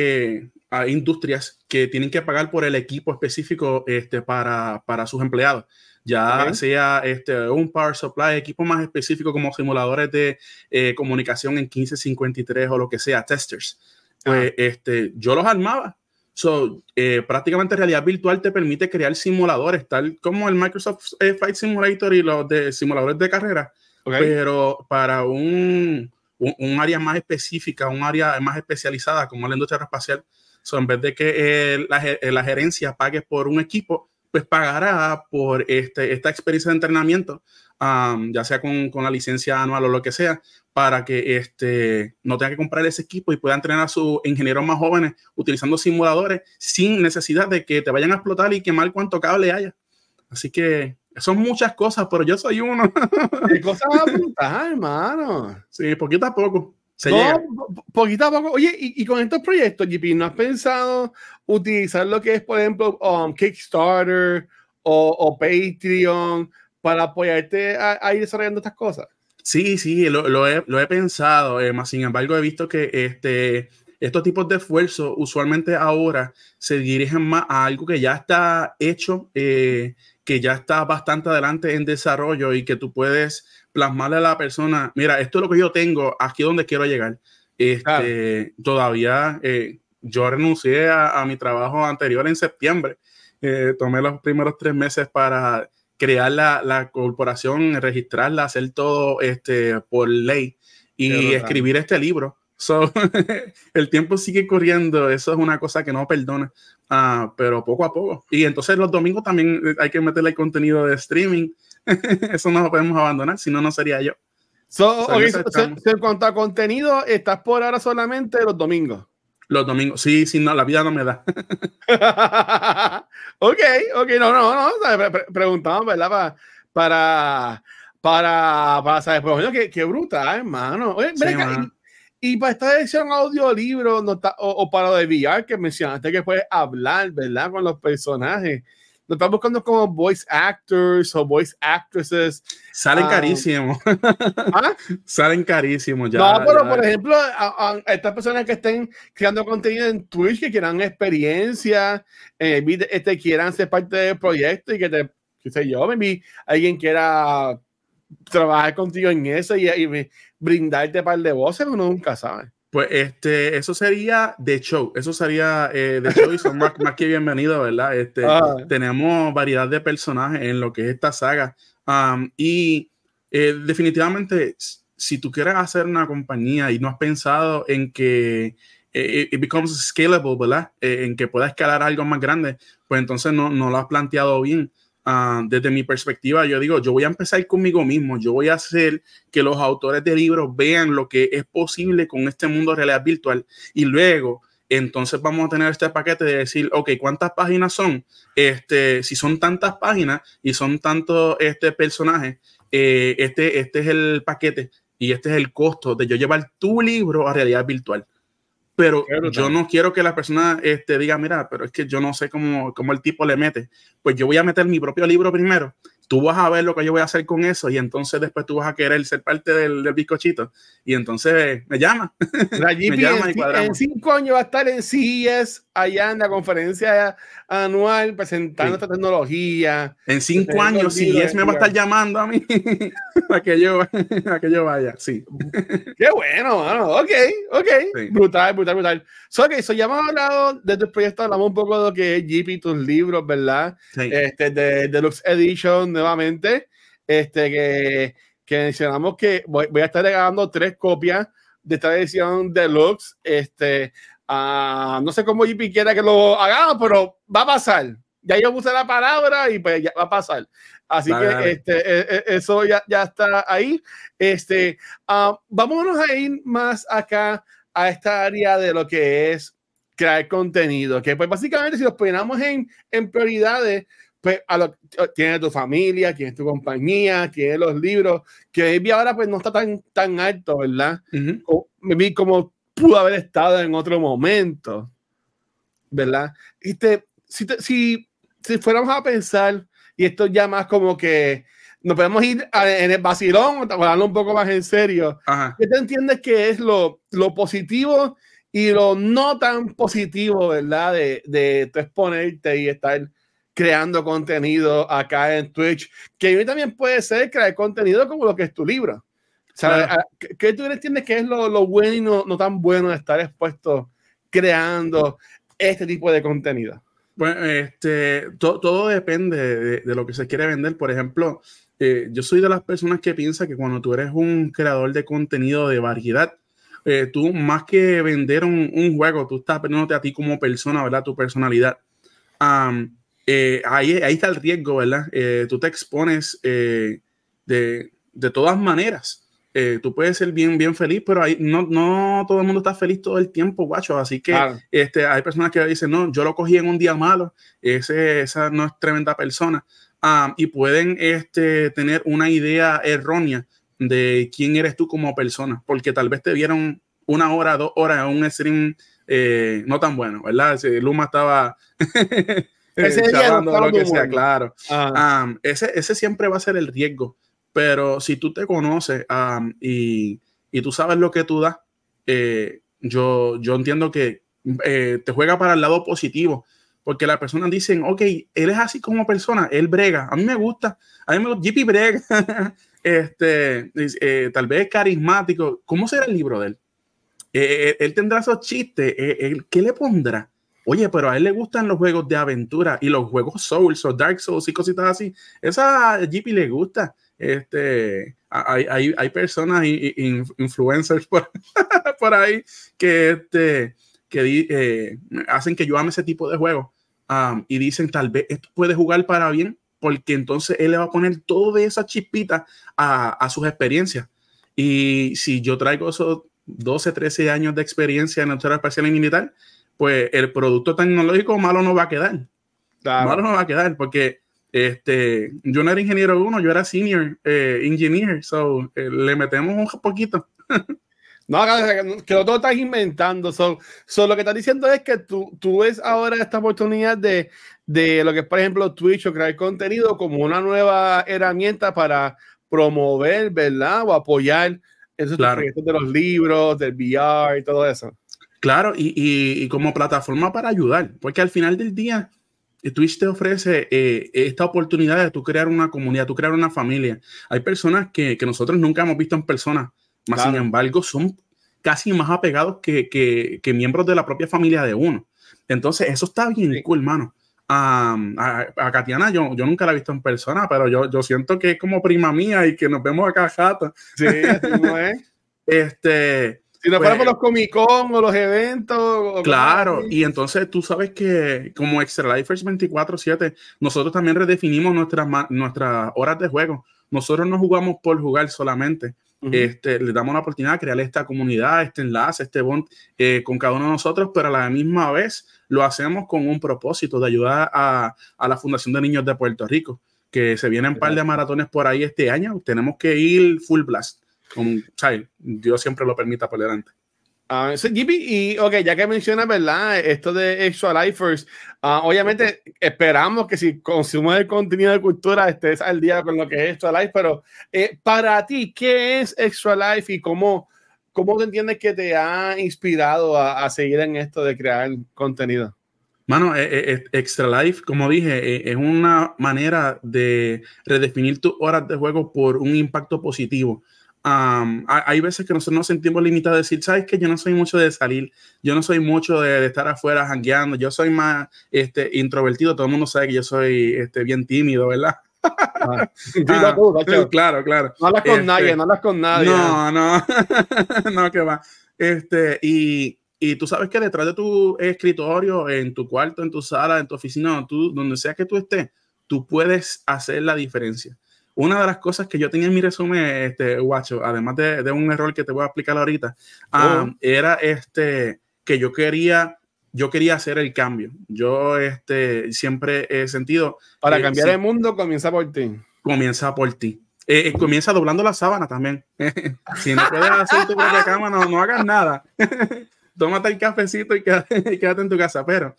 hay, industrias que tienen que pagar por el equipo específico este, para, para sus empleados ya sea este, un power supply, equipo más específico como simuladores de eh, comunicación en 1553 o lo que sea, testers. Pues este, yo los armaba. So, eh, prácticamente realidad virtual te permite crear simuladores, tal como el Microsoft eh, Flight Simulator y los de simuladores de carrera, pero para un, un, área más específica, un área más especializada como la industria aeroespacial. So, en vez de que la, la gerencia pague por un equipo, pues pagará por este, esta experiencia de entrenamiento, ya sea con, con, la licencia anual o lo que sea, para que este, no tenga que comprar ese equipo y pueda entrenar a sus ingenieros más jóvenes utilizando simuladores sin necesidad de que te vayan a explotar y quemar cuanto cable haya. Así que son muchas cosas, pero yo soy uno.
¿Qué cosas hermano?
Sí, poquito a poco
no, poquito a poco. Oye, y, con estos proyectos, JP, ¿no has pensado utilizar lo que es, por ejemplo, um, Kickstarter o, Patreon para apoyarte a, ir desarrollando estas cosas?
Sí, sí, lo, he, lo he, pensado, eh, más sin embargo he visto que este, estos tipos de esfuerzos usualmente ahora se dirigen más a algo que ya está hecho, eh, que ya está bastante adelante en desarrollo y que tú puedes plasmarle a la persona, mira, esto es lo que yo tengo, aquí es donde quiero llegar. Este, Todavía eh, yo renuncié a, mi trabajo anterior en septiembre. Eh, tomé los primeros tres meses para crear la, la, corporación, registrarla, hacer todo este, por ley y escribir este libro. So, el tiempo sigue corriendo, eso es una cosa que no perdona, uh, pero poco a poco. Y entonces los domingos también hay que meterle el contenido de streaming Eso no lo podemos abandonar, si no, no sería yo.
en cuanto a contenido, estás por ahora solamente los domingos.
Los domingos, sí, sí, no, la vida no me da.
ok, ok, no, no, no, preguntamos, ¿verdad? Para, para, para, saber, ejemplo, qué, qué brutal, hermano. y, para esta edición audiolibro no está, o, o, para lo de VR que mencionaste que puedes hablar, ¿verdad? Con los personajes lo están buscando como voice actors o voice actresses.
Salen um, carísimos. ¿Ah? Salen carísimos ya.
No, pero por ejemplo, a, estas personas que estén creando contenido en Twitch, que quieran experiencia, eh, este, quieran ser parte del proyecto y que te, qué sé yo, maybe alguien quiera trabajar contigo en eso y, y brindarte par de voces, uno nunca sabe.
Pues este, eso sería de show, eso sería eh, de show y son más, que bienvenidos, ¿verdad? Este, ah. Tenemos variedad de personajes en lo que es esta saga y eh, definitivamente si tú quieres hacer una compañía y no has pensado en que eh, it becomes scalable, ¿verdad? en que pueda escalar algo más grande, pues entonces no, no lo has planteado bien. Ah, desde mi perspectiva, yo digo, yo voy a empezar conmigo mismo, yo voy a hacer que los autores de libros vean lo que es posible con este mundo de realidad virtual y luego entonces vamos a tener este paquete de decir, ok, ¿cuántas páginas son? Este, si son tantas páginas y son tantos este, personajes, eh, este, este es el paquete y este es el costo de yo llevar tu libro a realidad virtual pero yo no quiero que la persona este, diga, mira, pero es que yo no sé cómo, cómo el tipo le mete. Pues yo voy a meter mi propio libro primero, tú vas a ver lo que yo voy a hacer con eso y entonces después tú vas a querer ser parte del, del bizcochito y entonces me llama.
me llama en, y en, cinco años va a estar en CES allá en la conferencia anual presentando esta tecnología.
En cinco años, si es me va a estar llamando a mí a, que yo, a que yo vaya, sí.
Qué bueno, bueno. ok, ok. Brutal, brutal, brutal. So, ok, so ya hemos hablado de tus proyectos, hablamos un poco de lo que es Jeep tus libros, ¿verdad? Este, de Deluxe Edition nuevamente, este, que, que mencionamos que voy, voy a estar regalando tres copias de esta edición deluxe. Este, uh, no sé cómo JP quiera que lo hagamos, pero va a pasar. Ya yo puse la palabra y pues ya va a pasar. Así que Este, e, e, eso ya, ya, está ahí. Este, uh, vámonos a ir más acá a esta área de lo que es crear contenido. Que pues básicamente si los ponemos en, en prioridades, pues a lo, tiene tu familia, tiene tu compañía, tiene los libros, que ahora pues no está tan, tan alto, ¿verdad? como, como, pudo haber estado en otro momento, ¿verdad? Y te, si, si, si fuéramos a pensar, y esto ya más como que nos podemos ir en el vacilón, hablando un poco más en serio, ¿qué te entiendes que es lo, lo positivo y lo no tan positivo, ¿verdad? De, de tú exponerte y estar creando contenido acá en Twitch, que también puede ser crear contenido como lo que es tu libro. ¿Qué tú entiendes que es lo, bueno y no, tan bueno de estar expuesto creando este tipo de contenido?
Bueno, este, todo depende de, lo que se quiere vender. Por ejemplo, eh, yo soy de las personas que piensa que cuando tú eres un creador de contenido de variedad, eh, tú más que vender un, juego, tú estás vendiéndote a ti como persona, ¿verdad? Tu personalidad. Eh, ahí, ahí está el riesgo, ¿verdad? Tú te expones de, de, todas maneras. Tú puedes ser bien, bien feliz, pero ahí no, no todo el mundo está feliz todo el tiempo, guacho. Así que este, hay personas que dicen, no, yo lo cogí en un día malo, ese, esa no es tremenda persona. Ah, y pueden este, tener una idea errónea de quién eres tú como persona, porque tal vez te vieron una hora, dos horas en un stream no tan bueno, ¿verdad? Si Luma estaba ese lo que sea, claro. Ah. ese, ese siempre va a ser el riesgo. Pero si tú te conoces y, tú sabes lo que tú das, eh, yo, yo entiendo que eh, te juega para el lado positivo. Porque las personas dicen, ok, él es así como persona, él brega. A mí me gusta, a mí me gusta, JP brega. este, eh, tal vez carismático. ¿Cómo será el libro de él? él tendrá esos chistes. ¿Qué le pondrá? Oye, pero a él le gustan los juegos de aventura y los juegos Souls o Dark Souls y cositas así. Esa a JP le gusta. Este, hay, hay, hay personas y, influencers por, por, ahí que, este, que eh, hacen que yo ame ese tipo de juegos um, y dicen tal vez esto puede jugar para bien porque entonces él le va a poner toda esa chispita a, a sus experiencias. Y si yo traigo esos 12, 13 años de experiencia en el espacial y militar, pues el producto tecnológico malo no va a quedar. Malo no va a quedar porque este, yo no era ingeniero uno, yo era senior eh, engineer, so eh, le metemos un poquito.
no, que lo todo estás inventando. So, lo que estás diciendo es que tú, tú ves ahora esta oportunidad de, de lo que es, por ejemplo, Twitch o crear contenido como una nueva herramienta para promover, ¿verdad? O apoyar esos proyectos de los libros, del VR y todo eso.
Claro, y, y, como plataforma para ayudar, porque al final del día, Twitch te ofrece eh, esta oportunidad de tú crear una comunidad, tú crear una familia. Hay personas que, que nosotros nunca hemos visto en persona, más sin embargo, son casi más apegados que, que, que, miembros de la propia familia de uno. Entonces, eso está bien cool, hermano. a, a, Katiana yo, yo nunca la he visto en persona, pero yo, yo siento que es como prima mía y que nos vemos acá jata.
Sí, no es.
este,
si no fuera por pues, los Comic Con o los eventos.
claro, y entonces tú sabes que como Extra Lifers 24-7, nosotros también redefinimos nuestras, nuestras horas de juego. Nosotros no jugamos por jugar solamente. este, le damos la oportunidad de crear esta comunidad, este enlace, este bond eh, con cada uno de nosotros, pero a la misma vez lo hacemos con un propósito de ayudar a, a la Fundación de Niños de Puerto Rico, que se vienen un par de maratones por ahí este año. Tenemos que ir full blast con, Dios siempre lo permita por delante.
Uh, y ok, ya que mencionas, ¿verdad? Esto de Extra Lifers, uh, obviamente esperamos que si consumes el contenido de cultura estés al día con lo que es Extra Life, pero eh, para ti, ¿qué es Extra Life y cómo, cómo te entiendes que te ha inspirado a, a seguir en esto de crear contenido?
Mano, eh, eh, Extra Life, como dije, es una manera de redefinir tus horas de juego por un impacto positivo. Hay veces que nosotros nos sentimos limitados a decir, sabes que yo no soy mucho de salir, yo no soy mucho de, estar afuera jangueando, yo soy más este, introvertido, todo el mundo sabe que yo soy este, bien tímido, ¿verdad?
Ah, ah,
claro, claro.
No hablas con este, nadie, no hablas con nadie.
No, no, no, que va. Este, y, y, tú sabes que detrás de tu escritorio, en tu cuarto, en tu sala, en tu oficina, tú, donde sea que tú estés, tú puedes hacer la diferencia. Una de las cosas que yo tenía en mi resumen, este, guacho, además de, de un error que te voy a explicar ahorita, oh. era este, que yo quería yo quería hacer el cambio. Yo este, siempre he sentido...
Para cambiar el mundo comienza por ti.
Comienza por ti. Eh, eh, comienza doblando la sábana también. si no puedes hacer tu propia cama, no, no hagas nada. Tómate el cafecito y quédate, en tu casa. Pero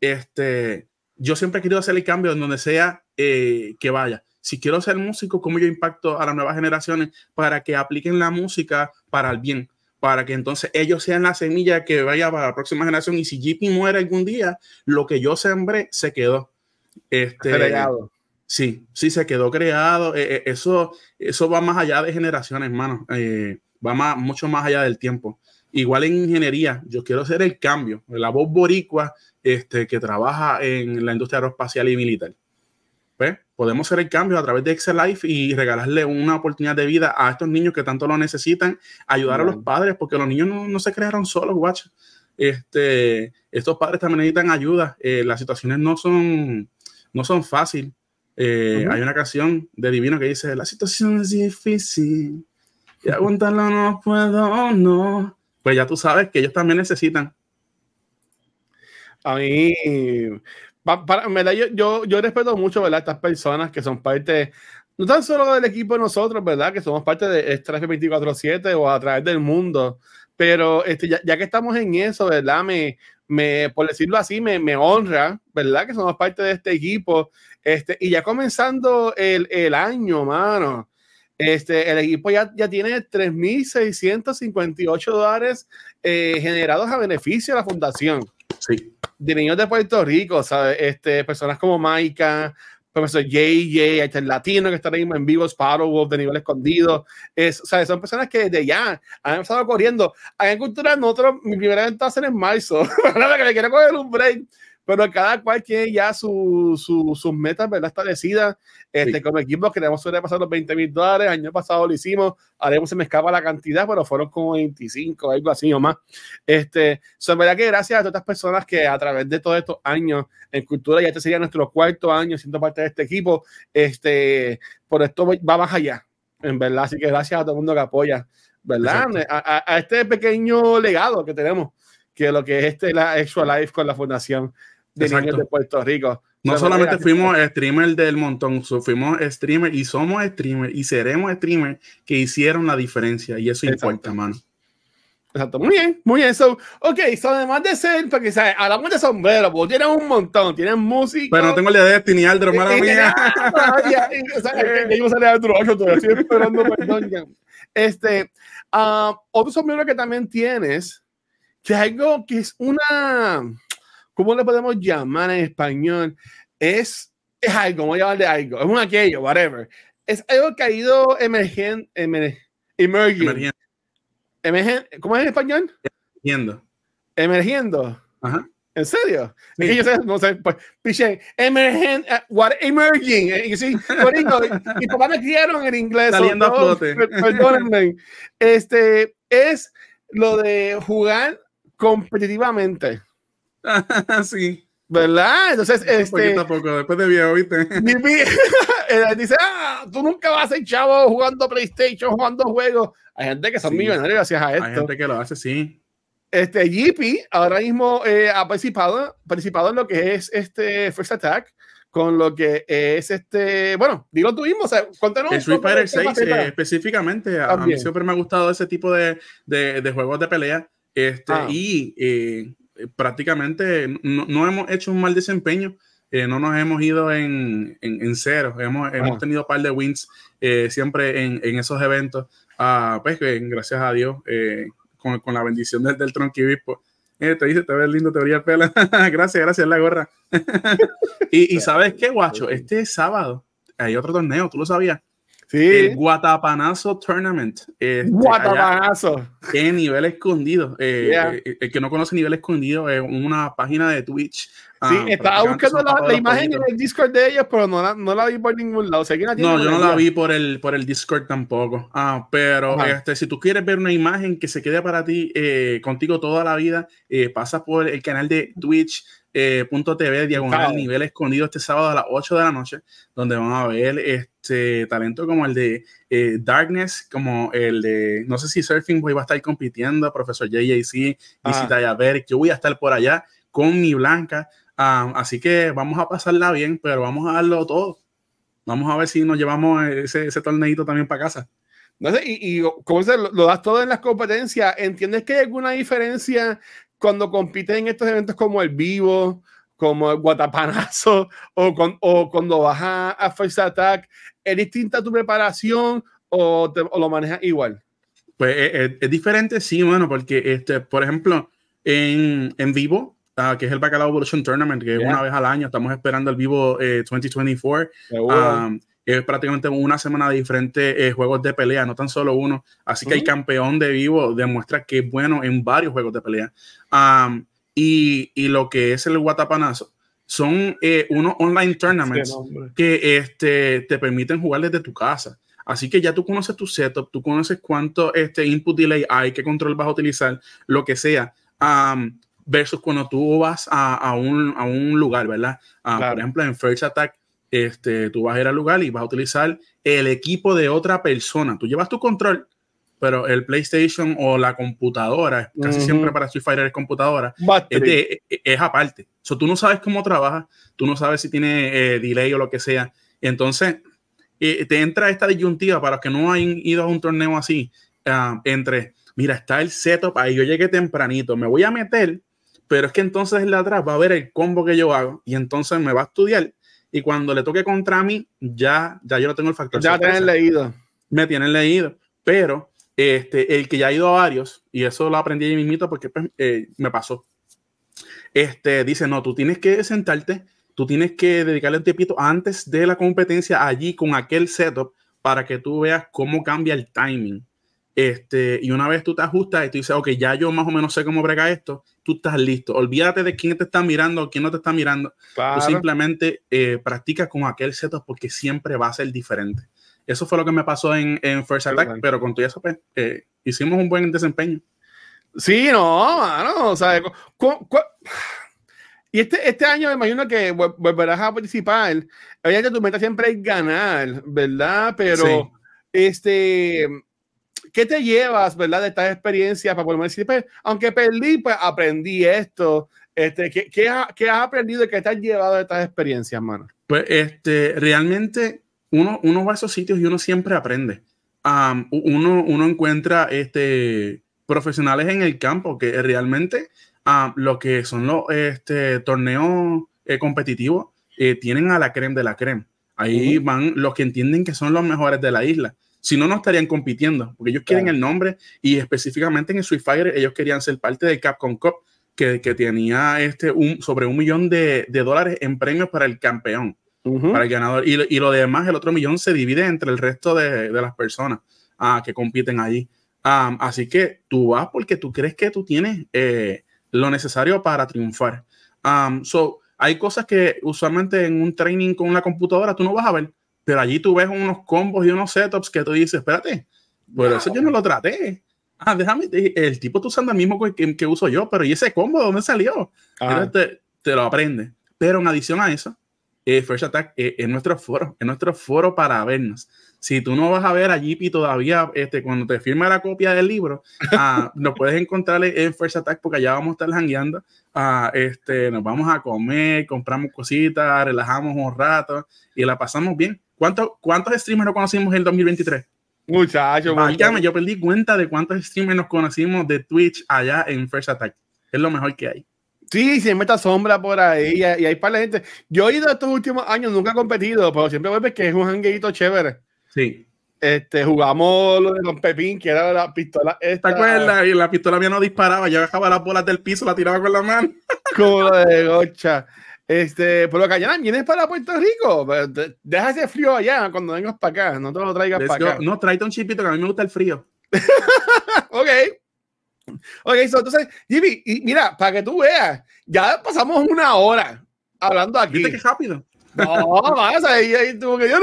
este, yo siempre he querido hacer el cambio en donde sea eh, que vaya. Si quiero ser músico, ¿cómo yo impacto a las nuevas generaciones para que apliquen la música para el bien? para que entonces ellos sean la semilla que vaya para la próxima generación. Y si JP muere algún día, lo que yo sembré se quedó. Este, creado. Sí, sí, se quedó creado. Eh, eh, eso, eso va más allá de generaciones, hermano. Eh, va más, mucho más allá del tiempo. Igual en ingeniería, yo quiero hacer el cambio. La voz boricua este, que trabaja en la industria aeroespacial y militar. ¿Ves? podemos hacer el cambio a través de Excel Life y regalarle una oportunidad de vida a estos niños que tanto lo necesitan, ayudar a los padres, porque los niños no, se crearon solos, guacho. Este, estos padres también necesitan ayuda. Eh, las situaciones no son, no son fáciles. Eh, hay una canción de Divino que dice, la situación es difícil y aguantarlo no puedo, no. Pues ya tú sabes que ellos también necesitan.
A mí, para, ¿verdad? Yo, yo, yo, respeto mucho ¿verdad? estas personas que son parte, no tan solo del equipo de nosotros, ¿verdad? Que somos parte de Extra 24-7 o a través del mundo, pero este, ya, ya, que estamos en eso, ¿verdad? Me, me, por decirlo así, me, me, honra, ¿verdad? Que somos parte de este equipo. Este, y ya comenzando el, el año, mano. Este, el equipo ya, ya tiene 3.658 dólares eh, generados a beneficio de la fundación.
Sí
de niños de Puerto Rico, ¿sabes? Este, personas como Maika, profesor JJ, el latino que está ahí en vivo, Sparrow de nivel escondido. Es, o sea, son personas que desde ya han empezado corriendo. en cultura, nosotros, mi primera venta va a ser en marzo, que le quiero coger un break pero cada cual tiene ya su, su, sus metas ¿verdad? establecidas. Este, Como equipo queremos sobrepasar los 20 mil dólares. Año pasado lo hicimos, haremos, se me escapa la cantidad, pero fueron como 25, algo así o más. Este, son verdad que gracias a todas estas personas que a través de todos estos años en cultura, ya este sería nuestro cuarto año siendo parte de este equipo, este, por esto va más allá, en verdad. Así que gracias a todo el mundo que apoya, ¿verdad? A, a, este pequeño legado que tenemos que lo que es este la Extra Life con la Fundación de niños de Puerto Rico.
No solamente fuimos streamer del montón, fuimos streamer y somos streamer y seremos streamer que hicieron la diferencia y eso importa, mano.
Exacto, muy bien, muy bien. So, ok, so además de ser, porque ¿sabes? hablamos de sombrero, porque tienen un montón, tienen música.
Pero no tengo la idea de Destiny Aldro, mala mía.
estoy esperando, perdón. Este, uh, otro sombrero que también tienes, que es algo que es una ¿cómo le podemos llamar en español? Es, es algo, vamos a llamarle algo, es un aquello, whatever. Es algo que ha ido emergiendo, emergiendo. Emergiendo. ¿Cómo es en español?
Emergiendo.
Emergiendo.
Ajá.
¿En serio? Sí. Es yo sé, no sé, pues, piché, emergent, uh, what, emerging, eh, y sí, y papá me criaron en inglés.
Saliendo a flote.
Perdónenme. Este, es lo de jugar competitivamente.
sí.
¿Verdad? Entonces, este.
Poco, después de viejo, ¿viste?
dice, ah, tú nunca vas a ser chavo jugando PlayStation, jugando juegos. Hay gente que son millonarios gracias a esto.
Hay gente que lo hace, sí.
Este, GP ahora mismo eh, ha participado, participado en lo que es este First Attack, con lo que es este, bueno, digo tú mismo, o sea,
cuéntanos. Street Fighter 6 eh, específicamente, a, mí siempre me ha gustado ese tipo de, de, de juegos de pelea. Este, ah. Y eh, eh, prácticamente no, hemos hecho un mal desempeño. Eh, no nos hemos ido en, en, cero, hemos, hemos, tenido un par de wins eh, siempre en, en, esos eventos. Uh, pues gracias a Dios, con, con, la bendición del, del tronquibispo, Eh, te dice, te ves lindo, te vería el pelo. gracias, gracias, la gorra. y, y, sabes qué, guacho, este sábado hay otro torneo, ¿tú lo sabías?
Sí.
El Guatapanazo Tournament. Este,
Guatapanazo.
En nivel escondido. Eh, yeah. Eh, el que no conoce nivel escondido es una página de Twitch.
Sí, uh, estaba buscando la, la imagen en el Discord de ellos, pero no la, no la vi por ningún lado. O sea,
no, yo no la vi por el, por el Discord tampoco. Ah, pero este, si tú quieres ver una imagen que se quede para ti, eh, contigo toda la vida, pasa por el canal de Twitch eh, punto TV, diagonal, wow. nivel escondido este sábado a las 8 de la noche, donde van a ver este talento como el de eh, Darkness, como el de, no sé si Surfing Boy va a estar compitiendo, profesor JJC, visita a ver, yo voy a estar por allá con mi blanca, um, así que vamos a pasarla bien, pero vamos a darlo todo. Vamos a ver si nos llevamos ese, ese torneito también para casa.
No sé, y, y como se lo, lo, das todo en las competencias, ¿entiendes que hay alguna diferencia cuando compites en estos eventos como el Vivo, como el Guatapanazo, o, con, o cuando vas a, a First Attack? ¿Es distinta tu preparación o, te, o lo manejas igual?
Pues es, es, diferente, sí, bueno, porque, este, por ejemplo, en, en Vivo, Uh, que es el Bacalao Evolution Tournament, que yeah. una vez al año estamos esperando el vivo eh, 2024. Um, es prácticamente una semana de diferentes eh, juegos de pelea, no tan solo uno. Así que uh -huh. el campeón de vivo demuestra que es bueno en varios juegos de pelea. Um, y, y, lo que es el Guatapanazo son eh, unos online tournaments que este, te permiten jugar desde tu casa. Así que ya tú conoces tu setup, tú conoces cuánto este input delay hay, qué control vas a utilizar, lo que sea. Um, versus cuando tú vas a, a, un, a un, lugar, ¿verdad? Uh, claro. Por ejemplo, en First Attack, este, tú vas a ir al lugar y vas a utilizar el equipo de otra persona. Tú llevas tu control, pero el PlayStation o la computadora, casi uh -huh. siempre para Street Fighter es computadora, es, de, es, aparte. So, tú no sabes cómo trabaja, tú no sabes si tiene eh, delay o lo que sea. Entonces, eh, te entra esta disyuntiva para los que no hayan ido a un torneo así, uh, entre, mira, está el setup ahí, yo llegué tempranito, me voy a meter pero es que entonces el de atrás va a ver el combo que yo hago y entonces me va a estudiar y cuando le toque contra mí ya, ya yo no tengo el factor
ya tienen leído.
Me tienen leído pero este, el que ya ha ido a varios y eso lo aprendí ahí mismito porque pues, eh, me pasó. Este, dice no, tú tienes que sentarte tú tienes que dedicarle un tiempito antes de la competencia allí con aquel setup para que tú veas cómo cambia el timing. Este, y una vez tú te ajustas y tú dices, ok, ya yo más o menos sé cómo brega esto, tú estás listo. Olvídate de quién te está mirando o quién no te está mirando. Claro. Tú simplemente eh, practicas con aquel setup porque siempre va a ser diferente. Eso fue lo que me pasó en, en First Attack, sí, pero con tu pues, eh, hicimos un buen desempeño.
Sí, no, mano, o sea, ¿cu cu y este, este año me imagino que volverás a participar. Obviamente tu meta siempre es ganar, ¿verdad? Pero sí. este ¿qué te llevas, verdad, de estas experiencias para poder decir, pues, aunque perdí, pues aprendí esto? Este, ¿qué, qué, qué has aprendido y qué te has llevado de estas experiencias, mano?
Pues este, realmente uno, uno va a esos sitios y uno siempre aprende. Um, uno, uno encuentra este, profesionales en el campo que realmente um, lo que son los este, torneos eh, competitivos eh, tienen a la creme de la creme. Ahí uh -huh. van los que entienden que son los mejores de la isla. Si no, no estarían compitiendo, porque ellos quieren claro. el nombre y específicamente en Street Fighter ellos querían ser parte del Capcom Cup, que, que tenía este un, sobre un millón de, de, dólares en premios para el campeón, uh -huh. para el ganador. Y, y, lo demás, el otro millón se divide entre el resto de, de las personas uh, que compiten allí. Um, así que tú vas porque tú crees que tú tienes eh, lo necesario para triunfar. Um, so, hay cosas que usualmente en un training con una computadora tú no vas a ver pero allí tú ves unos combos y unos setups que tú dices, espérate, por wow. eso yo no lo traté. Ah, déjame, el tipo está usando el mismo que, que, uso yo, pero ¿y ese combo de dónde salió? Ah. Te, te, lo aprende. Pero en adición a eso, eh, First Attack eh, es nuestro foro, es nuestro foro para vernos. Si tú no vas a ver a Jeepy todavía, este, cuando te firme la copia del libro, uh, nos puedes encontrar en First Attack porque allá vamos a estar jangueando. Uh, este, nos vamos a comer, compramos cositas, relajamos un rato y la pasamos bien. ¿Cuántos, cuántos streamers nos conocimos en el 2023?
Muchachos.
Válgame, yo perdí cuenta de cuántos streamers nos conocimos de Twitch allá en First Attack. Es lo mejor que hay.
Sí, siempre está sombra por ahí y, hay para la gente. Yo he ido estos últimos años, nunca he competido, pero siempre vuelves que es un hangueito chévere.
Sí.
Este, jugamos lo de Don Pepín, que era la pistola. Esta,
¿Te acuerdas? Y la pistola mía no disparaba, yo dejaba las bolas del piso, la tiraba con la mano.
Como de gocha. Este, pero Cayana, vienes para Puerto Rico. Deja ese frío allá cuando vengas para acá. No te lo traigas para acá.
No, tráete un chipito que a mí me gusta el frío.
ok. Ok, entonces, Jimmy, y mira, para que tú veas, ya pasamos una hora hablando aquí.
¿Viste qué rápido?
No, vas ahí, ahí tuvo que yo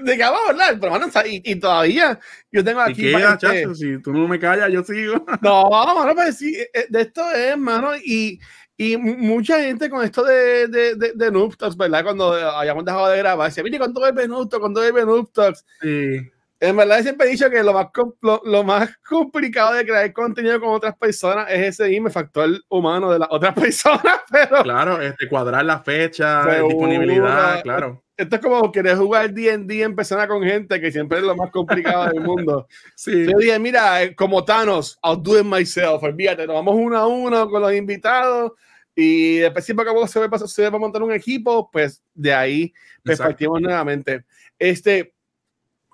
de qué vamos a hablar, pero bueno, y, y, todavía yo tengo aquí.
¿Y qué, este... si tú no me callas, yo sigo.
No, mano, pues sí, eh, de esto es, mano, y, y mucha gente con esto de, de, de, de ¿verdad? Cuando hayamos dejado de grabar, decía, mire, ¿cuánto es Noob Talks? ¿Cuánto es Noob Talks?
Sí.
En verdad siempre he dicho que lo más, lo, lo, más complicado de crear contenido con otras personas es ese mismo factor humano de las otras personas, pero...
Claro, este, cuadrar la fecha, disponibilidad, claro.
Esto es como querer jugar D&D en persona con gente, que siempre es lo más complicado del mundo.
Sí.
Yo dije, mira, eh, como Thanos, I'll do it myself. Olvídate, nos vamos uno a uno con los invitados y después siempre que se va, se va a montar un equipo, pues de ahí pues, partimos nuevamente. Este,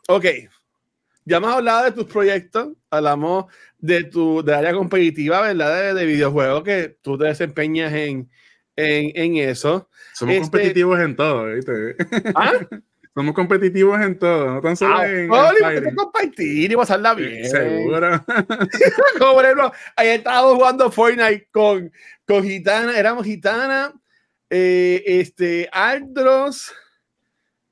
ok, ya hemos hablado de tus proyectos, hablamos de tu de área competitiva, ¿verdad? De, videojuegos que tú te desempeñas en, en, en eso.
Somos este, competitivos en todo, ¿viste?
¿Ah?
Somos competitivos en todo, no tan solo ah, en.
Oli, compartir y pasarla bien.
Seguro.
Como por ejemplo, ahí estábamos jugando Fortnite con, con Gitana, éramos Gitana, eh, este, Aldros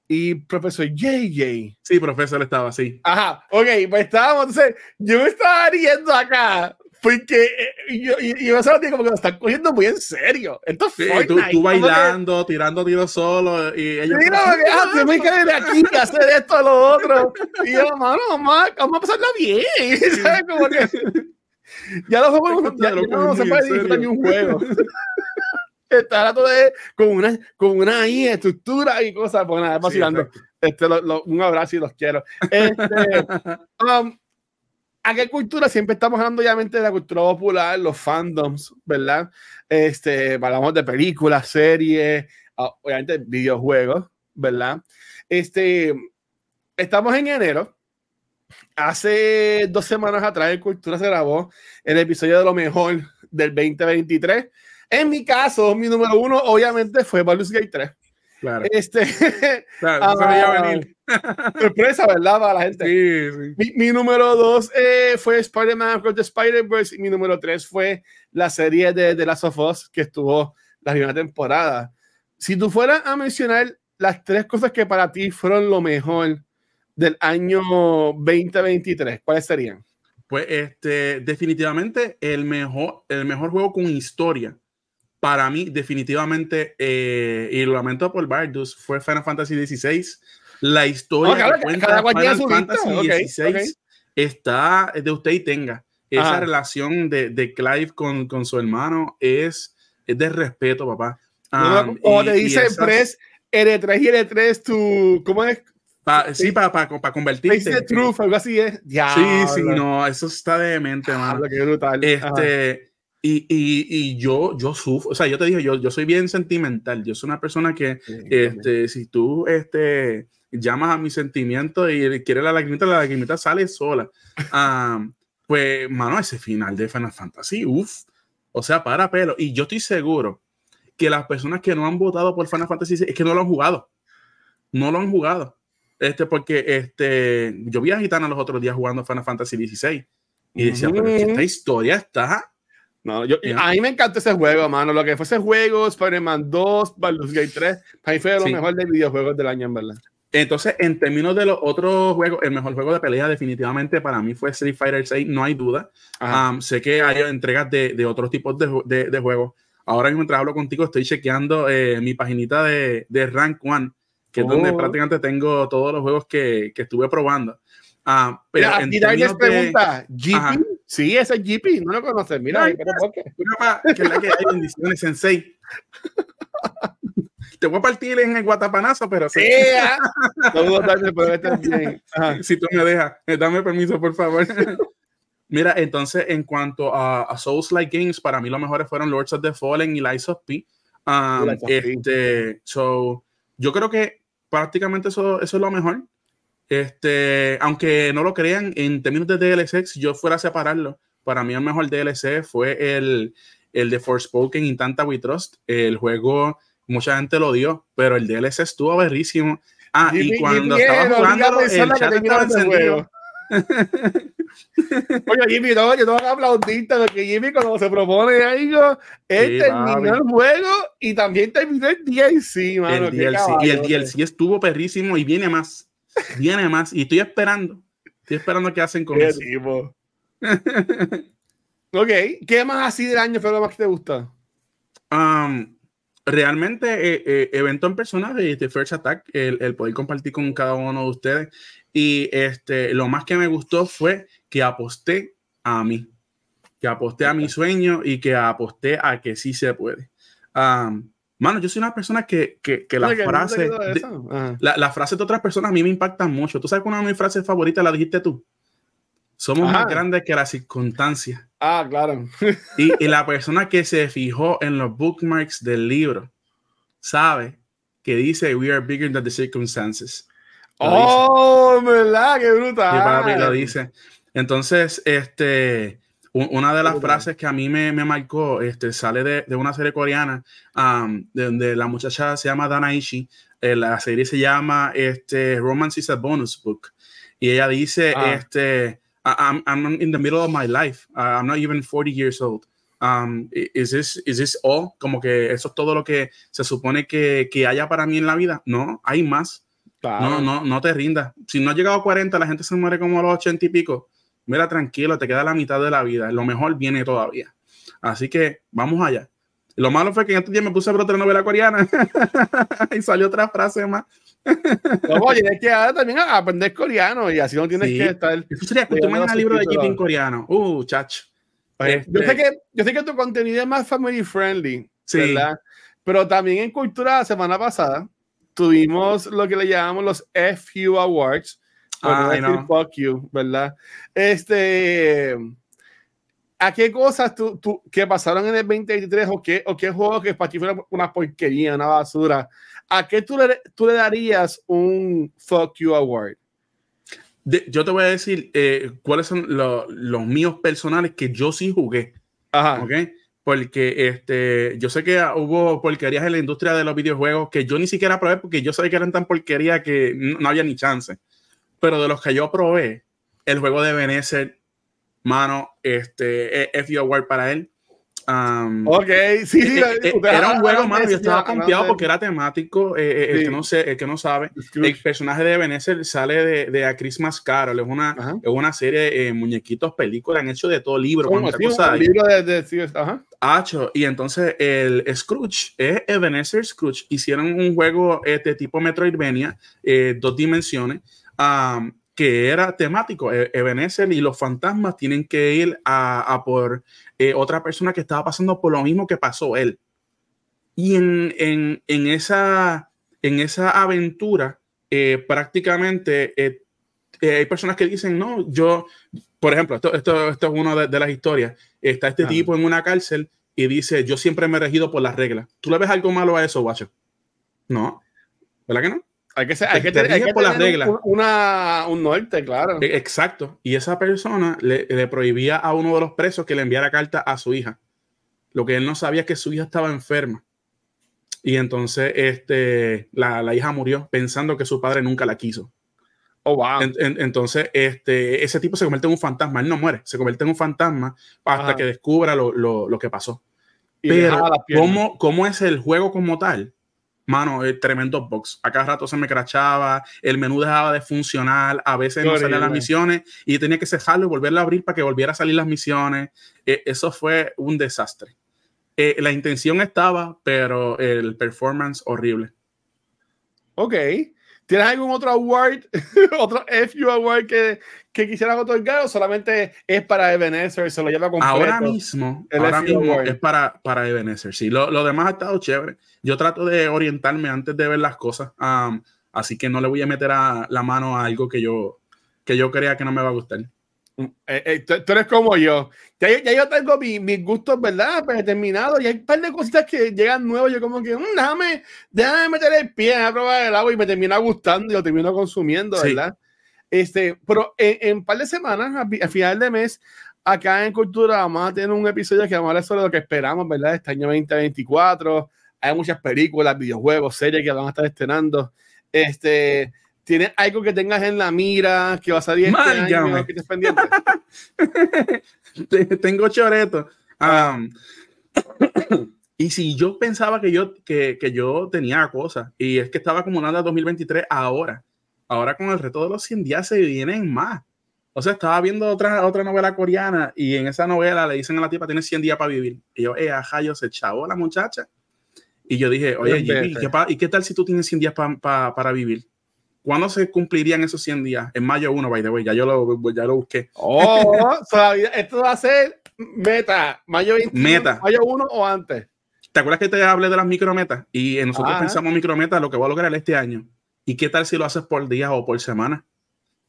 y profesor JJ.
Sí, profesor estaba así.
Ajá, ok, pues estábamos, entonces, yo me estaba riendo acá, porque eh, yo, y, yo me como que lo están cogiendo muy en serio. Esto es
sí, tú, tú, bailando, que... tirando tiros solo, y ellos...
Sí, no, ah, tenemos que ir aquí, que hacer esto, lo otro. Y yo, mano, a, vamos a pasarla bien, ¿sabes? Como que... Ya no, somos, ya, ya no se puede disfrutar ni un juego. Está todo con una, con una estructura y cosas, pues nada, vacilando. este, lo, lo, un abrazo y los quiero. Este, um, ¿A qué cultura? Siempre estamos hablando obviamente de la cultura popular, los fandoms, ¿verdad? Este, hablamos de películas, series, ah, obviamente videojuegos, ¿verdad? Este, estamos en enero. Hace dos semanas atrás Cultura se grabó el episodio de lo mejor del 2023 en mi caso, mi número uno, obviamente, fue Baldur's Gate 3.
Claro.
Este,
claro, uh, venir.
sorpresa, ¿verdad? Para la gente.
Sí, sí.
Mi, mi, número dos eh, fue Spider-Man Across the Spider-Verse y mi número tres fue la serie de The Last of Us que estuvo la primera temporada. Si tú fueras a mencionar las tres cosas que para ti fueron lo mejor del año 2023, ¿cuáles serían?
Pues este, definitivamente el mejor, el mejor juego con historia para mí, definitivamente, eh, y lo lamento por Bardus, fue Final Fantasy XVI. La historia
oh, que cuenta Final Fantasy
XVI está de usted y tenga. Esa relación de, de Clive con, con, su hermano es, es de respeto, papá.
Um, como te dice Press, L3 y L3, tu, ¿cómo es?
Pa, sí, para pa, pa convertirte.
Truth, algo así es.
Ya, sí, sí, no, eso está demente, mano.
Qué brutal.
Este, y, y, y, yo, yo sufro, o sea, yo te digo, yo, yo soy bien sentimental, yo soy una persona que, sí, este, si tú este, llamas a mi sentimiento y quieres la lagrimita, la lagrimita sale sola. Um, pues, mano, ese final de Final Fantasy, uff, o sea, para pelo. Y yo estoy seguro que las personas que no han votado por Final Fantasy es que no lo han jugado. No lo han jugado. Este, porque este, yo vi a Gitana los otros días jugando Final Fantasy XVI y decía, pero esta historia está
no, yo, a mí me encanta ese juego, mano. Lo que fue ese juego, Spider-Man 2, Baldur's Gate 3, para mí fue lo sí. mejor de videojuegos del año, en verdad.
Entonces, en términos de los otros juegos, el mejor juego de pelea definitivamente para mí fue Street Fighter 6, no hay duda. Um, sé que hay entregas de, de otros tipos de, de, de, juegos. Ahora mismo, mientras hablo contigo, estoy chequeando eh, mi paginita de, de Rank One, que oh. es donde oh. prácticamente tengo todos los juegos que, que estuve probando. Uh, pero
Mira, Daniel pregunta, ¿GP? Sí, ese es no lo conoces. Mira, Ay, pero ¿por qué?
que es la que hay bendiciones, Sensei. Te voy a partir en el guatapanazo, pero
sí. Saludos, Daniel, pero este bien.
Si tú me dejas, eh, dame permiso, por favor. Mira, entonces, en cuanto a, a Souls Like Games, para mí los mejores fueron Lords of the Fallen y Lies of P. Um, este, so, yo creo que prácticamente eso, eso es lo mejor. Este, aunque no lo crean, en términos de DLC, si yo fuera a separarlo, para mí el mejor DLC fue el, el de Forspoken y Tanta We Trust. El juego, mucha gente lo dio, pero el DLC estuvo berrísimo. Ah, y, cuando estaba jugando, el chat estaba encendido.
Oye, Jimmy, no, yo tengo que aplaudirte porque Jimmy cuando se propone algo, él terminó el juego y también terminó el DLC, mano.
El DLC, y el DLC estuvo perrísimo y viene más. Viene más. Y estoy esperando. Estoy esperando qué hacen con eso.
ok, ¿qué más así del año fue lo más que te gusta?
Um, realmente, eh, eh, evento en persona de, The First Attack, el, el, poder compartir con cada uno de ustedes. Y este, lo más que me gustó fue que aposté a mí, que aposté a mi sueño y que aposté a que sí se puede. Um, mano, yo soy una persona que, que, que las frases, la, la frase de otras personas a mí me impactan mucho. ¿Tú sabes que una de mis frases favoritas la dijiste tú? Somos más grandes que las circunstancias.
Ah, claro.
y, y, la persona que se fijó en los bookmarks del libro sabe que dice We are bigger than the circumstances.
oh, ¿verdad? Qué brutal.
Y lo dice. Entonces, este, una de las frases que a mí me, me marcó este, sale de, de una serie coreana um, donde la muchacha se llama Dana Ishii. Eh, la serie se llama este, Romance is a Bonus Book. Y ella dice, ah. este I'm, I'm in the middle of my life. I'm not even 40 years old. Um, is this, is this all? Como que eso es todo lo que se supone que, que haya para mí en la vida. No, hay más. Claro. No, no, no te rindas. Si no has llegado a 40, la gente se muere como a los 80 y pico. Mira, tranquilo, te queda la mitad de la vida. Lo mejor viene todavía. Así que vamos allá. Lo malo fue que en este día me puse a ver otra novela coreana y salió otra frase más.
oye, es que ahora también aprender coreano y así no tienes que estar.
Eso sería que tú un libro de en coreano. Uh, chacho.
Este yo, sé que, yo sé que tu contenido es más family friendly, sí. ¿verdad? Pero también en Cultura la semana pasada tuvimos lo que le llamamos los FU Awards. Ah, no fuck you, ¿verdad? Este. ¿A qué cosas tú, tú, que pasaron en el 2023 o qué, o qué juegos que para ti fueron una porquería, una basura? ¿A qué tú le, tú le darías un fuck you award?
De, yo te voy a decir eh, cuáles son lo, los míos personales que yo sí jugué. Ajá. ¿Ok? Porque este, yo sé que hubo porquerías en la industria de los videojuegos que yo ni siquiera probé porque yo sabía que eran tan porquerías que no, no había ni chance. Pero de los que yo probé, el juego de Venecer mano, este, FU Award para él. Um,
ok, sí, sí.
Eh, eh, era un juego, mano, yo estaba confiado porque era temático. Eh, sí. el, que no sé, el que no sabe, el personaje de Venecer sale de, de A Christmas Carol. Es una, es una serie de muñequitos, películas, han hecho de todo libro.
Un libro de, de, sí, ajá.
Hacho, y entonces el Scrooge es Ebenezer Scrooge. Hicieron un juego este tipo Metroidvania, dos dimensiones. Um, que era temático. E-, Ebenezer y los fantasmas tienen que ir a, a por eh, otra persona que estaba pasando por lo mismo que pasó él. Y en, en, en esa, en esa aventura, eh, prácticamente eh, eh, hay personas que dicen, no, yo, por ejemplo, esto, esto, esto es una de, de, las historias. Está este ah. tipo en una cárcel y dice, yo siempre me he regido por las reglas. ¿Tú le ves algo malo a eso, guacho? No, ¿verdad que no?
Hay que, ser, hay que, tener, hay que por las reglas. Un, una, un norte, claro.
E, exacto. Y esa persona le, le, prohibía a uno de los presos que le enviara carta a su hija. Lo que él no sabía es que su hija estaba enferma. Y entonces este, la, la hija murió pensando que su padre nunca la quiso.
Oh, wow.
En, en, entonces, este, ese tipo se convierte en un fantasma. Él no muere, se convierte en un fantasma hasta Ajá. que descubra lo, lo, lo que pasó. Y Pero, ¿cómo, ¿cómo es el juego como tal? Mano, el tremendo box. A cada rato se me crachaba, el menú dejaba de funcionar, a veces no salían las misiones y tenía que cerrarlo y volverlo a abrir para que volviera a salir las misiones. Eh, eso fue un desastre. Eh, la intención estaba, pero el performance horrible.
Ok. ¿Tienes algún otro award, otro FU award que, que quisieras otorgar o solamente es para Ebenezer? Se lo lleva completo.
Ahora mismo, ahora mismo es para, para Ebenezer. Sí, lo, lo, demás ha estado chévere. Yo trato de orientarme antes de ver las cosas. Um, así que no le voy a meter a, la mano a algo que yo, que yo crea que no me va a gustar.
Eh, eh, tú, tú, eres como yo. Ya, ya yo tengo mi, mis gustos, ¿verdad? Determinados. Y hay un par de cositas que llegan nuevas. Yo, como que, mmm, déjame, déjame meter el pie a probar el agua y me termina gustando y lo termino consumiendo, ¿verdad? Sí. Este, pero en, un par de semanas, a, final de mes, acá en Cultura vamos a tener un episodio que vamos a hablar sobre lo que esperamos, ¿verdad? Este año 2024. Hay muchas películas, videojuegos, series que van a estar estrenando. Este, ¿Tienes algo que tengas en la mira que va a salir este año, que estés pendiente?
Tengo choreto. Um, y si yo pensaba que yo, que, que, yo tenía cosas, y es que estaba acumulando 2023 ahora, ahora con el reto de los 100 días se vienen más. O sea, estaba viendo otra, otra novela coreana y en esa novela le dicen a la tipa, tienes 100 días para vivir. Y yo, eh, ajá, yo se chavo la muchacha. Y yo dije, oye, ¿y qué, tal si tú tienes 100 días para vivir? ¿Cuándo se cumplirían esos 100 días? En mayo 1, by the way, ya yo lo, ya lo busqué.
Oh, esto va a ser meta, mayo 21, meta. mayo 1 o antes.
¿Te acuerdas que te hablé de las micrometas? Y nosotros pensamos micrometas, lo que voy a lograr este año. ¿Y qué tal si lo haces por día o por semana?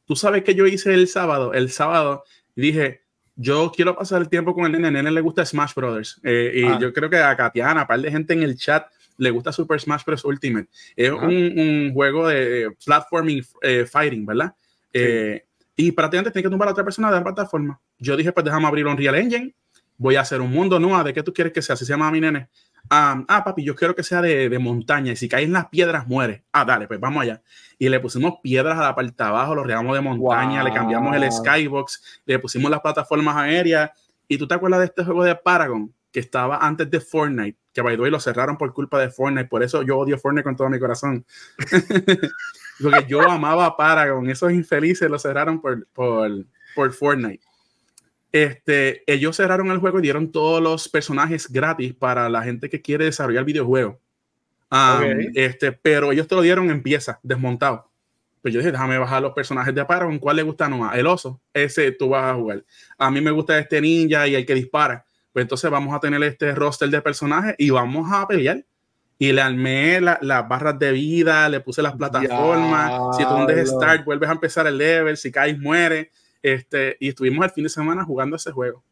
Tú sabes que yo hice el sábado. El sábado dije, yo quiero pasar el tiempo con el nene. El nene le gusta Smash Brothers. Eh, y ah. yo creo que a Katiana, a par de gente en el chat, le gusta Super Smash Bros. Ultimate. Es un, juego de platforming eh, fighting, ¿verdad? Eh, y prácticamente tiene que tumbar a otra persona de la plataforma. Yo dije, pues déjame abrir un Real Engine. Voy a hacer un mundo nuevo. ¿De qué tú quieres que sea? Así se llama mi nene ah, papi, yo quiero que sea de, montaña y si caen las piedras muere. Ah, dale, pues vamos allá. Y le pusimos piedras a la parte abajo, lo regamos de montaña, le cambiamos el skybox, le pusimos las plataformas aéreas. ¿Y tú te acuerdas de este juego de Paragon que estaba antes de Fortnite? Que by the way lo cerraron por culpa de Fortnite, por eso yo odio Fortnite con todo mi corazón. Porque yo amaba Paragon, esos infelices lo cerraron por, por, por Fortnite. Este, ellos cerraron el juego y dieron todos los personajes gratis para la gente que quiere desarrollar videojuegos. este, pero ellos te lo dieron en pieza, desmontado. Pues yo dije, déjame bajar los personajes de Paragon. ¿Cuál le gusta más? El oso. Ese tú vas a jugar. A mí me gusta este ninja y el que dispara. Pues entonces vamos a tener este roster de personajes y vamos a pelear. Y le armé las barras de vida, le puse las plataformas. Si tú hundes start, vuelves a empezar el level. Si caes, muere. Este, y estuvimos el fin de semana jugando ese juego.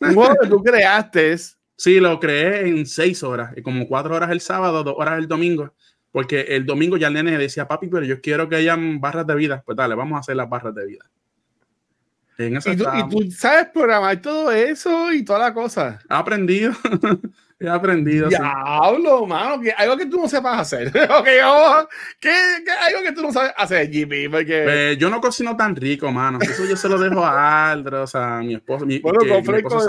Un juego que tú creaste.
Sí, lo creé en seis horas, y como cuatro horas el sábado, dos horas el domingo, porque el domingo ya el nene decía, papi, pero yo quiero que hayan barras de vida. Pues dale, vamos a hacer las barras de vida.
En ¿Y, tú, y, tú, sabes programar todo eso y toda la cosa.
He aprendido. He aprendido.
Diablo, mano, que algo que tú no sepas hacer. okay, oh, ¿qué, algo que tú no sabes hacer, GP? Porque...
Pues, yo no cocino tan rico, mano. Eso yo se lo dejo a Aldros, a mi esposo. Mi, bueno, que, mi esposo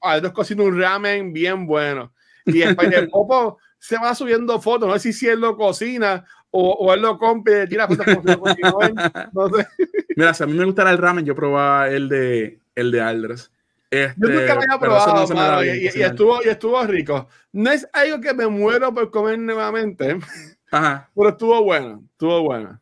Aldros cocina un ramen bien bueno. Y el Popo se va subiendo fotos. No sé si él lo cocina o, o él lo compra y tira fotos.
no sé. Mira, si a mí me gustara el ramen, yo probaba el de, el de Aldros.
Este, Yo nunca lo había probado, y, estuvo, y estuvo rico. No es algo que me muero por comer nuevamente, pero estuvo bueno, estuvo bueno.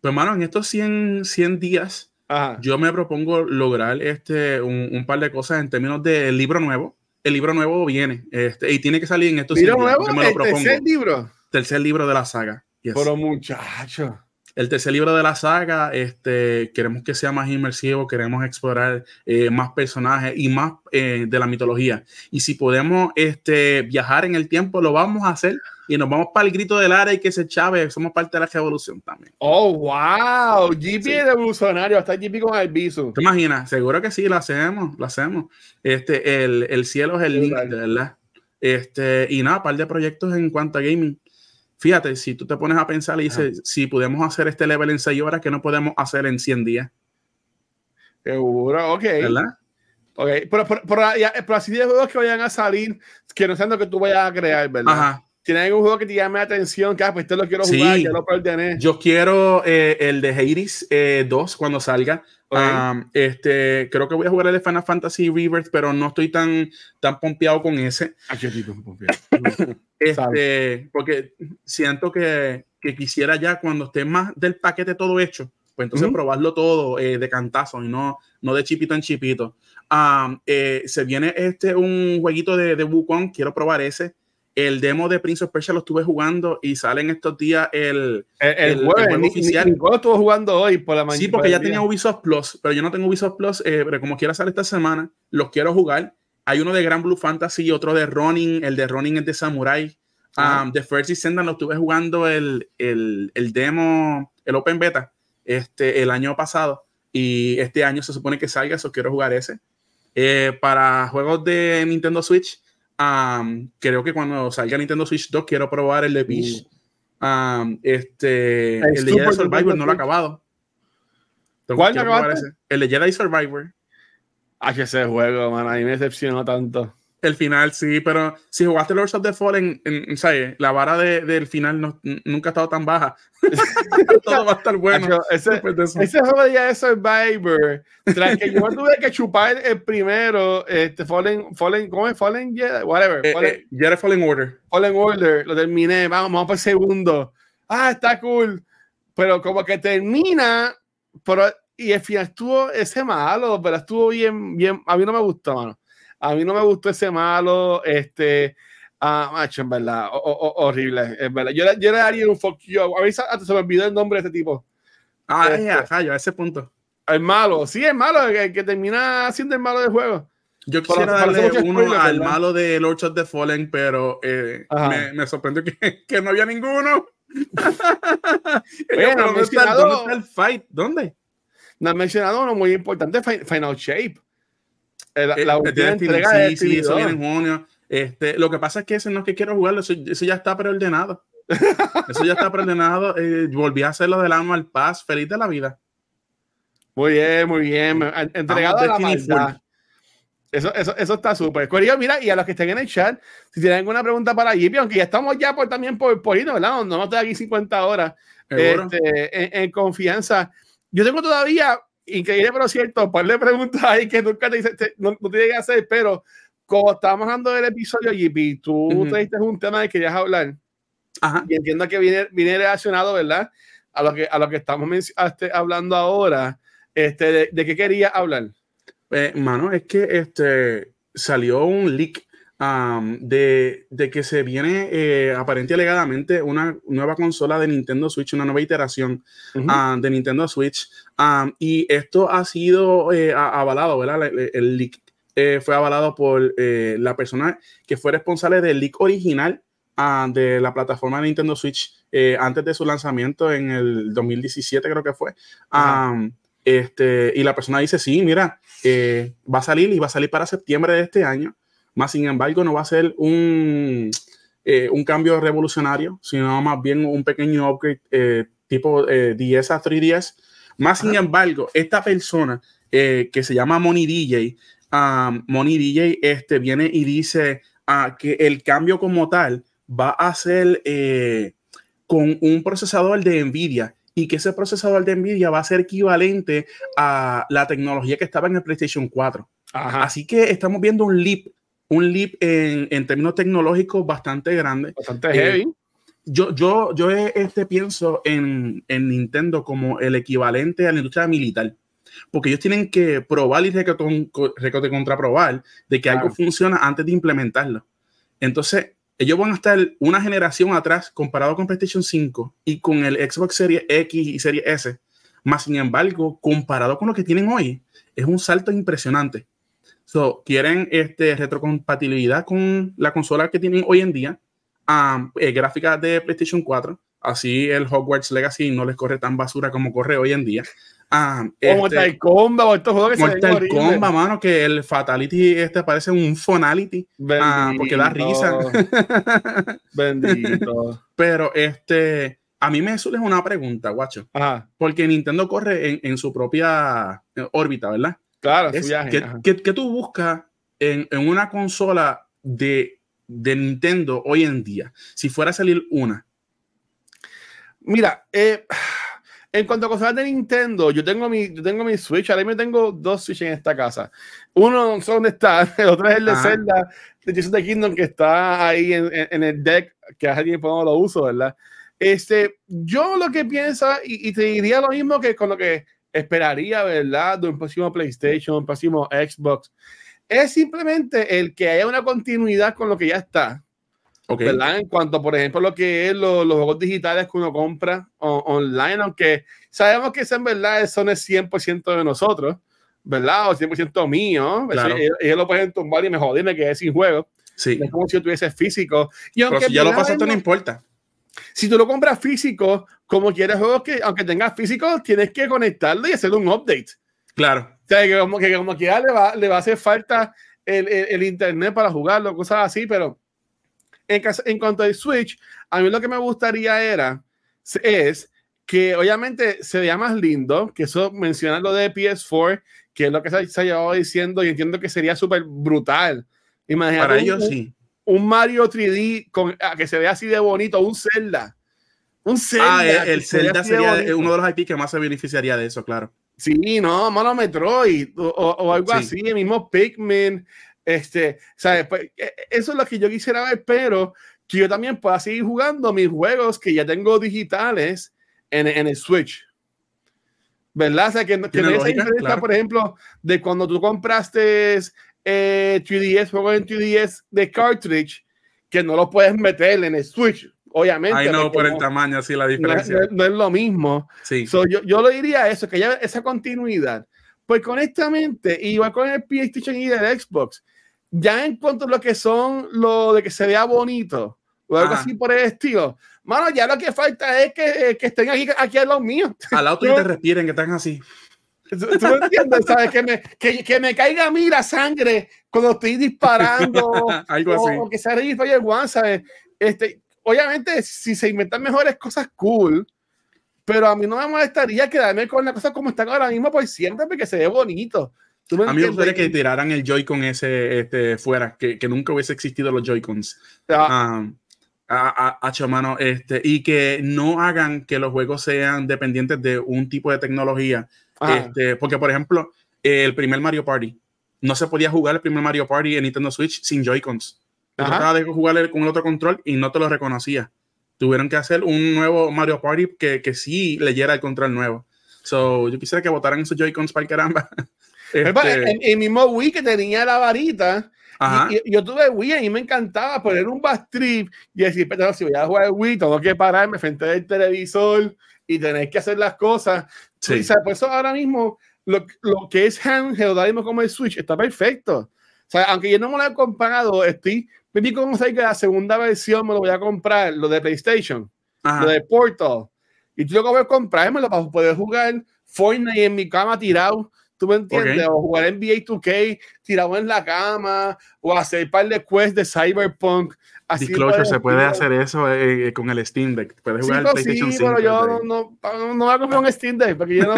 Pues, hermano, en estos 100, 100 días, yo me propongo lograr este, un, par de cosas en términos de libro nuevo. El libro nuevo viene este, y tiene que salir en estos
100 días. nuevo? Me lo ¿El tercer libro?
Tercer libro de la saga.
Pero muchacho
el tercer libro de la saga, este, queremos que sea más inmersivo, queremos explorar eh, más personajes y más eh, de la mitología. Y si podemos este, viajar en el tiempo, lo vamos a hacer y nos vamos para el grito del área y que se chave, somos parte de la revolución también.
Oh, wow, GP es revolucionario, hasta GP con el viso.
¿Te imaginas? Seguro que sí, lo hacemos, lo hacemos. Este, el, el cielo es el link, ¿verdad? Este, y nada, un par de proyectos en cuanto a gaming fíjate, si tú te pones a pensar y dices, si podemos hacer este level en 6 horas, ¿qué no podemos hacer en 100 días?
Seguro, ok. ¿Verdad? Ok, pero, pero, así de juegos que vayan a salir, que no sean lo que tú vayas a crear, ¿verdad? Ajá. ¿Tienes algún juego que te llame la atención? Que ah, pues este lo quiero jugar, ya lo pertenece.
Yo quiero eh, el de Hades 2 eh, cuando salga. este, creo que voy a jugar el de Final Fantasy Rebirth, pero no estoy tan, tan pompeado con ese.
Aquí estoy pompeado.
este, porque siento que, que, quisiera ya cuando esté más del paquete todo hecho, pues entonces probarlo todo eh, de cantazo y no, no de chipito en chipito. se viene este un jueguito de, de Wukong, quiero probar ese el demo de Prince of Persia lo estuve jugando y sale en estos días el,
el, juego oficial. lo estuvo jugando hoy por la mañana.
Sí, porque ya tenía Ubisoft Plus, pero yo no tengo Ubisoft Plus, eh, pero como quiera sale esta semana, los quiero jugar. Hay uno de Grand Blue Fantasy y otro de Ronin, el de Ronin es de Samurai. Um, de First Descendant lo estuve jugando el, el, el, demo, el Open Beta, este, el año pasado y este año se supone que salga, eso quiero jugar ese. Eh, para juegos de Nintendo Switch, creo que cuando salga Nintendo Switch 2 quiero probar el de Peach. Este, el, de Jedi Survivor no lo he acabado.
¿Cuál no
El de Jedi Survivor.
Ah, que ese juego, man, a mí me decepcionó tanto.
El final, sí, pero si jugaste Lords of the Fallen, en, ¿sabes? la vara de, del final no, nunca ha estado tan baja. Todo va a estar bueno.
ese, ese, juego de Survivor, tras que yo tuve que chupar el primero, este, Fallen, Fallen, ¿cómo es? Fallen, yeah, whatever.
Eh,
Fallen,
eh, Fallen Order.
Fallen Order, lo terminé, vamos, vamos para el segundo. Ah, está cool. Pero como que termina, pero, y el final estuvo ese malo, pero estuvo bien, bien, a mí no me gustó, mano. A mí no me gustó ese malo, este, ah, macho, en verdad, horrible, en verdad. Yo, yo le daría un fuck you. A mí hasta se me olvidó el nombre de este tipo.
Ah, este, ya, a ese punto.
El malo, sí, el malo, el que termina siendo el malo del juego.
Yo quisiera darle uno al malo de Lords of the Fallen, pero eh, me, me, sorprendió que, que, no había ninguno.
Bueno, ¿dónde, está,
¿Dónde está el fight? ¿Dónde?
No han mencionado uno muy importante, Final Shape.
La, la última entrega sí, de sí, eso viene en junio. Este, lo que pasa es que ese no es que quiero jugarlo, eso, ya está preordenado. eso ya está preordenado. Eh, volví a hacerlo del al Pass, feliz de la vida.
Muy bien, muy bien. Entregado a la maldad. Eso, eso, eso está súper. mira, y a los que estén en el chat, si tienen alguna pregunta para Jippy, aunque ya estamos ya por, también por, por irnos, ¿verdad? No, no estoy aquí 50 horas este, en, confianza. Yo tengo todavía increíble, pero cierto, par de preguntas ahí que nunca te, dice, no, no tiene que hacer, pero como estábamos hablando del episodio, JP, tú te diste un tema de que querías hablar. Ajá. Y entiendo que viene, viene relacionado, ¿verdad? A lo que, a lo que estamos este, hablando ahora. Este, de, qué quería hablar?
Eh, mano, es que este, salió un leak de, de, que se viene eh, aparente alegadamente una nueva consola de Nintendo Switch, una nueva iteración de Nintendo Switch. y esto ha sido eh, avalado, ¿verdad? El, leak eh, fue avalado por la persona que fue responsable del leak original de la plataforma de Nintendo Switch antes de su lanzamiento en el 2017, creo que fue. este, y la persona dice, sí, mira, va a salir y va a salir para septiembre de este año. Más sin embargo, no va a ser un, eh, un cambio revolucionario, sino más bien un pequeño upgrade eh, tipo 10 eh, a 3DS. Más sin embargo, esta persona que se llama Money DJ, um, Money DJ este, viene y dice uh, que el cambio como tal va a ser con un procesador de NVIDIA y que ese procesador de NVIDIA va a ser equivalente a la tecnología que estaba en el PlayStation 4. Así que estamos viendo un leap un leap en, en términos tecnológicos bastante grande.
Bastante heavy.
Eh, yo, yo, yo este, pienso en, en, Nintendo como el equivalente a la industria militar, porque ellos tienen que probar y recorte contraprobar de que algo funciona antes de implementarlo. Entonces, ellos van a estar una generación atrás comparado con PlayStation 5 y con el Xbox Series X y Series S. Más sin embargo, comparado con lo que tienen hoy, es un salto impresionante. So, quieren este, retrocompatibilidad con la consola que tienen hoy en día, um, eh, gráficas de PlayStation 4, así el Hogwarts Legacy no les corre tan basura como corre hoy en día.
Um, este, Mortal Kombat, estos juegos que
Mortal Kombat, mano, que el Fatality este parece un Fonality, uh, porque da risa.
Bendito.
Pero este, a mí me surge una pregunta, guacho. Porque Nintendo corre en, en su propia órbita, ¿verdad?
Claro,
¿qué, tú buscas en, una consola de, Nintendo hoy en día? Si fuera a salir una.
Mira, eh, en cuanto a consolas de Nintendo, yo tengo mi, yo tengo mi Switch, ahora mismo tengo dos Switch en esta casa. Uno no sé dónde está, el otro es el de Zelda, de of Kingdom, que está ahí en, el deck, que hace tiempo no lo uso, ¿verdad? Este, yo lo que pienso, y, y te diría lo mismo que con lo que esperaría, ¿verdad? De un próximo PlayStation, un próximo Xbox. Es simplemente el que haya una continuidad con lo que ya está. ¿Verdad? En cuanto, por ejemplo, lo que es los juegos digitales que uno compra online, aunque sabemos que eso en verdad eso no es 100% de nosotros, ¿verdad? O 100% mío. Ellos, lo pueden tumbar y me jodirme que es sin juego.
Sí.
Es como si yo tuviese físico. Y
aunque Pero si ya lo pasaste, no importa.
Si tú lo compras físico, como quieres juegos que, aunque tengas físico, tienes que conectarlo y hacer un update.
Claro.
O sea, que como que como quiera le va, le va a hacer falta el, el, el internet para jugarlo, cosas así, pero en, caso, en cuanto al Switch, a mí lo que me gustaría era, es que obviamente se vea más lindo, que eso menciona lo de PS4, que es lo que se, se ha llevado diciendo y entiendo que sería súper brutal. Imagínate
Para ellos
un-
sí.
un Mario 3D con, que se vea así de bonito, un Zelda. Un Zelda.
Ah, el,
que
el Zelda sería
bonito.
uno de los IP que más se beneficiaría de eso, claro.
Sí, no, Mono Metroid o, o- algo
Sí.
así, el mismo Pikmin. Este, ¿sabes? Pues, e- eso es lo que yo quisiera ver, pero que yo también pueda seguir jugando mis juegos que ya tengo digitales en, en el Switch. ¿Verdad? O sea, que, no- que esa
lógica,
diferencia,
claro.
por ejemplo, de cuando tú compraste eh, 3DS, juegos en 3DS de cartridge, que no lo puedes meter en el Switch, obviamente.
No, por el
no-
tamaño, así la diferencia.
no no es lo mismo.
Sí.
So, yo, yo lo diría eso, que haya esa continuidad. Pues honestamente, igual con el PlayStation y el Xbox, ya en cuanto a lo que son lo de que se vea bonito o algo
Ajá.
así por el estilo, mano, ya lo que falta es que, que estén aquí, aquí a los míos.
Al lado tuyo te respiren, que están así.
¿Tú, tú me entiendes? ¿Sabes? Que me, que, que me caiga a mí la sangre cuando estoy disparando
Algo
o,
así.
o que sea Ready Player One, ¿sabes? Este, obviamente, si se inventan mejores cosas, cool. Pero a mí no me molestaría quedarme con la cosa como están ahora mismo por siempre, porque se ve bonito. ¿Tú me
A mí me gustaría que tiraran el Joy-Con ese este, fuera, que, que nunca hubiese existido los Joy-Cons.
Ah,
Um, a, a, a Chomano, este, y que no hagan que los juegos sean dependientes de un tipo de tecnología.
ah,
Este, porque, por ejemplo, el primer Mario Party, no se podía jugar el primer Mario Party en Nintendo Switch sin Joy-Cons. Tratabas de jugar con el otro control y no te lo reconocía. Tuvieron que hacer un nuevo Mario Party que, que sí leyera el control nuevo. So, yo quisiera que votaran esos Joy-Cons para el caramba. Este,
el, el mismo Wii que tenía la varita, y, y yo tuve Wii y me encantaba poner un backstrip y decir, pero si voy a jugar Wii, tengo que pararme frente del televisor y tener que hacer las cosas.
Sí.
O sea, por eso ahora mismo lo, lo que es handheld, ahora mismo como el Switch, está perfecto. O sea, aunque yo no me lo he comprado, estoy, me vi como que la segunda versión me lo voy a comprar, lo de PlayStation,
Ajá.
lo de Portal. Y yo lo que voy a comprármelo para poder jugar Fortnite en mi cama tirado. ¿Tú me entiendes?
Ok.
O jugar NBA 2K tirado en la cama, o hacer un par de quests de Cyberpunk. Así
Disclosure, se puede hacer eso eh, eh, con el Steam Deck. Puedes
Sí,
jugar
pero
el PlayStation
sí,
5.
pero yo no, no, no, voy a comprar un Steam Deck porque yo no,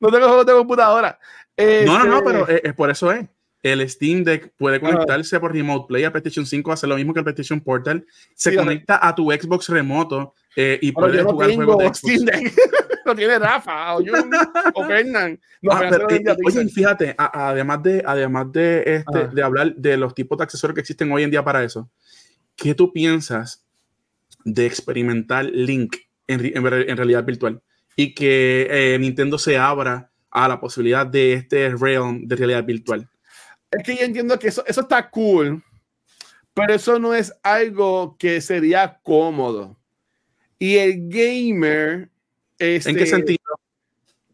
no, tengo juegos de computadora.
No, no, no,
Este,
pero eh, eh, por eso es. El Steam Deck puede conectarse por Remote Play a PlayStation 5, hace lo mismo que el PlayStation Portal. Se
Sí,
conecta a tu Xbox remoto eh, y puedes
no
jugar juegos de Xbox.
Steam Deck. lo tiene Rafa o Jun o Fernan. No,
Ah, pero, eh, eh, oye, fíjate, a- además de, además de, este,
Ajá.
de hablar de los tipos de accesorios que existen hoy en día para eso, ¿qué tú piensas de experimentar Link en realidad virtual? Y que eh, Nintendo se abra a la posibilidad de este realm de realidad virtual.
Es que yo entiendo que eso, eso está cool, pero eso no es algo que sería cómodo. Y el gamer.
¿En
este,
qué sentido?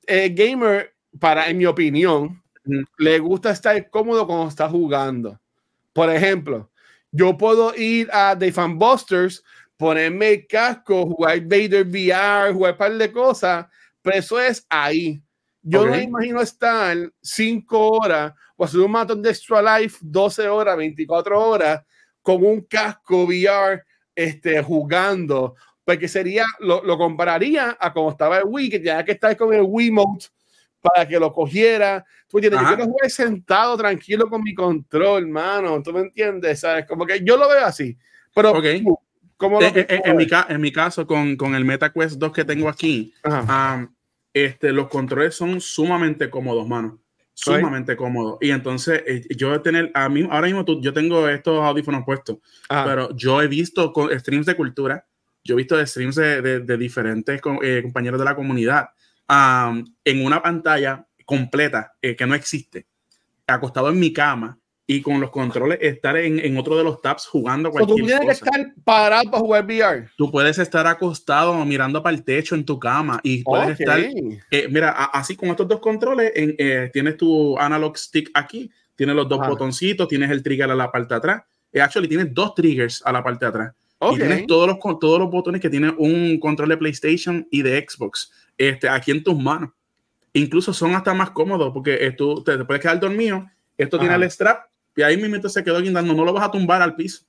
El gamer, para, en mi opinión, le gusta estar cómodo cuando está jugando. Por ejemplo, yo puedo ir a The Fan Busters, ponerme el casco, jugar Vader VR, jugar un par de cosas, pero eso es ahí. Yo no
Ok.
me imagino estar cinco horas o hacer un maratón de Extra Life 12 horas, 24 horas con un casco VR este, jugando, porque sería, lo, lo compararía a como estaba el Wii, que tenía que estar con el Wiimote para que lo cogiera. ¿Tú entiendes? Yo
Ajá.
quiero jugar sentado, tranquilo con mi control, mano. ¿Tú me entiendes? ¿Sabes? Como que yo lo veo así. Pero,
Ok.
tú, ¿cómo lo
Eh, eh, eh, en, mi
ves?
ca- en mi caso, con, con el MetaQuest 2 que tengo aquí, um, este, los controles son sumamente cómodos, mano. Sumamente cómodos. Y entonces, eh, yo de tener, a mí, ahora mismo tú- yo tengo estos audífonos puestos,
Ajá.
pero yo he visto con, streams de cultura, yo he visto streams de, de- de diferentes eh, compañeros de la comunidad um, en una pantalla completa eh, que no existe, acostado en mi cama y con los controles estar en, en otro de los tabs jugando
So, tú
cualquier
tienes
cosa.
que estar parado para jugar VR.
Tú puedes estar acostado mirando para el techo en tu cama y puedes estar, eh, mira, a- así con estos dos controles, en, eh, tienes tu analog stick aquí, tienes los dos
Ajá.
botoncitos, tienes el trigger a la parte de atrás. Eh, actually, tienes dos triggers a la parte de atrás. Y tienes todos los, todos los botones que tiene un control de PlayStation y de Xbox este, aquí en tus manos. Incluso son hasta más cómodos porque tú te, puedes quedar dormido. Esto tiene el strap y ahí mismo se quedó guindando. No lo vas a tumbar al piso.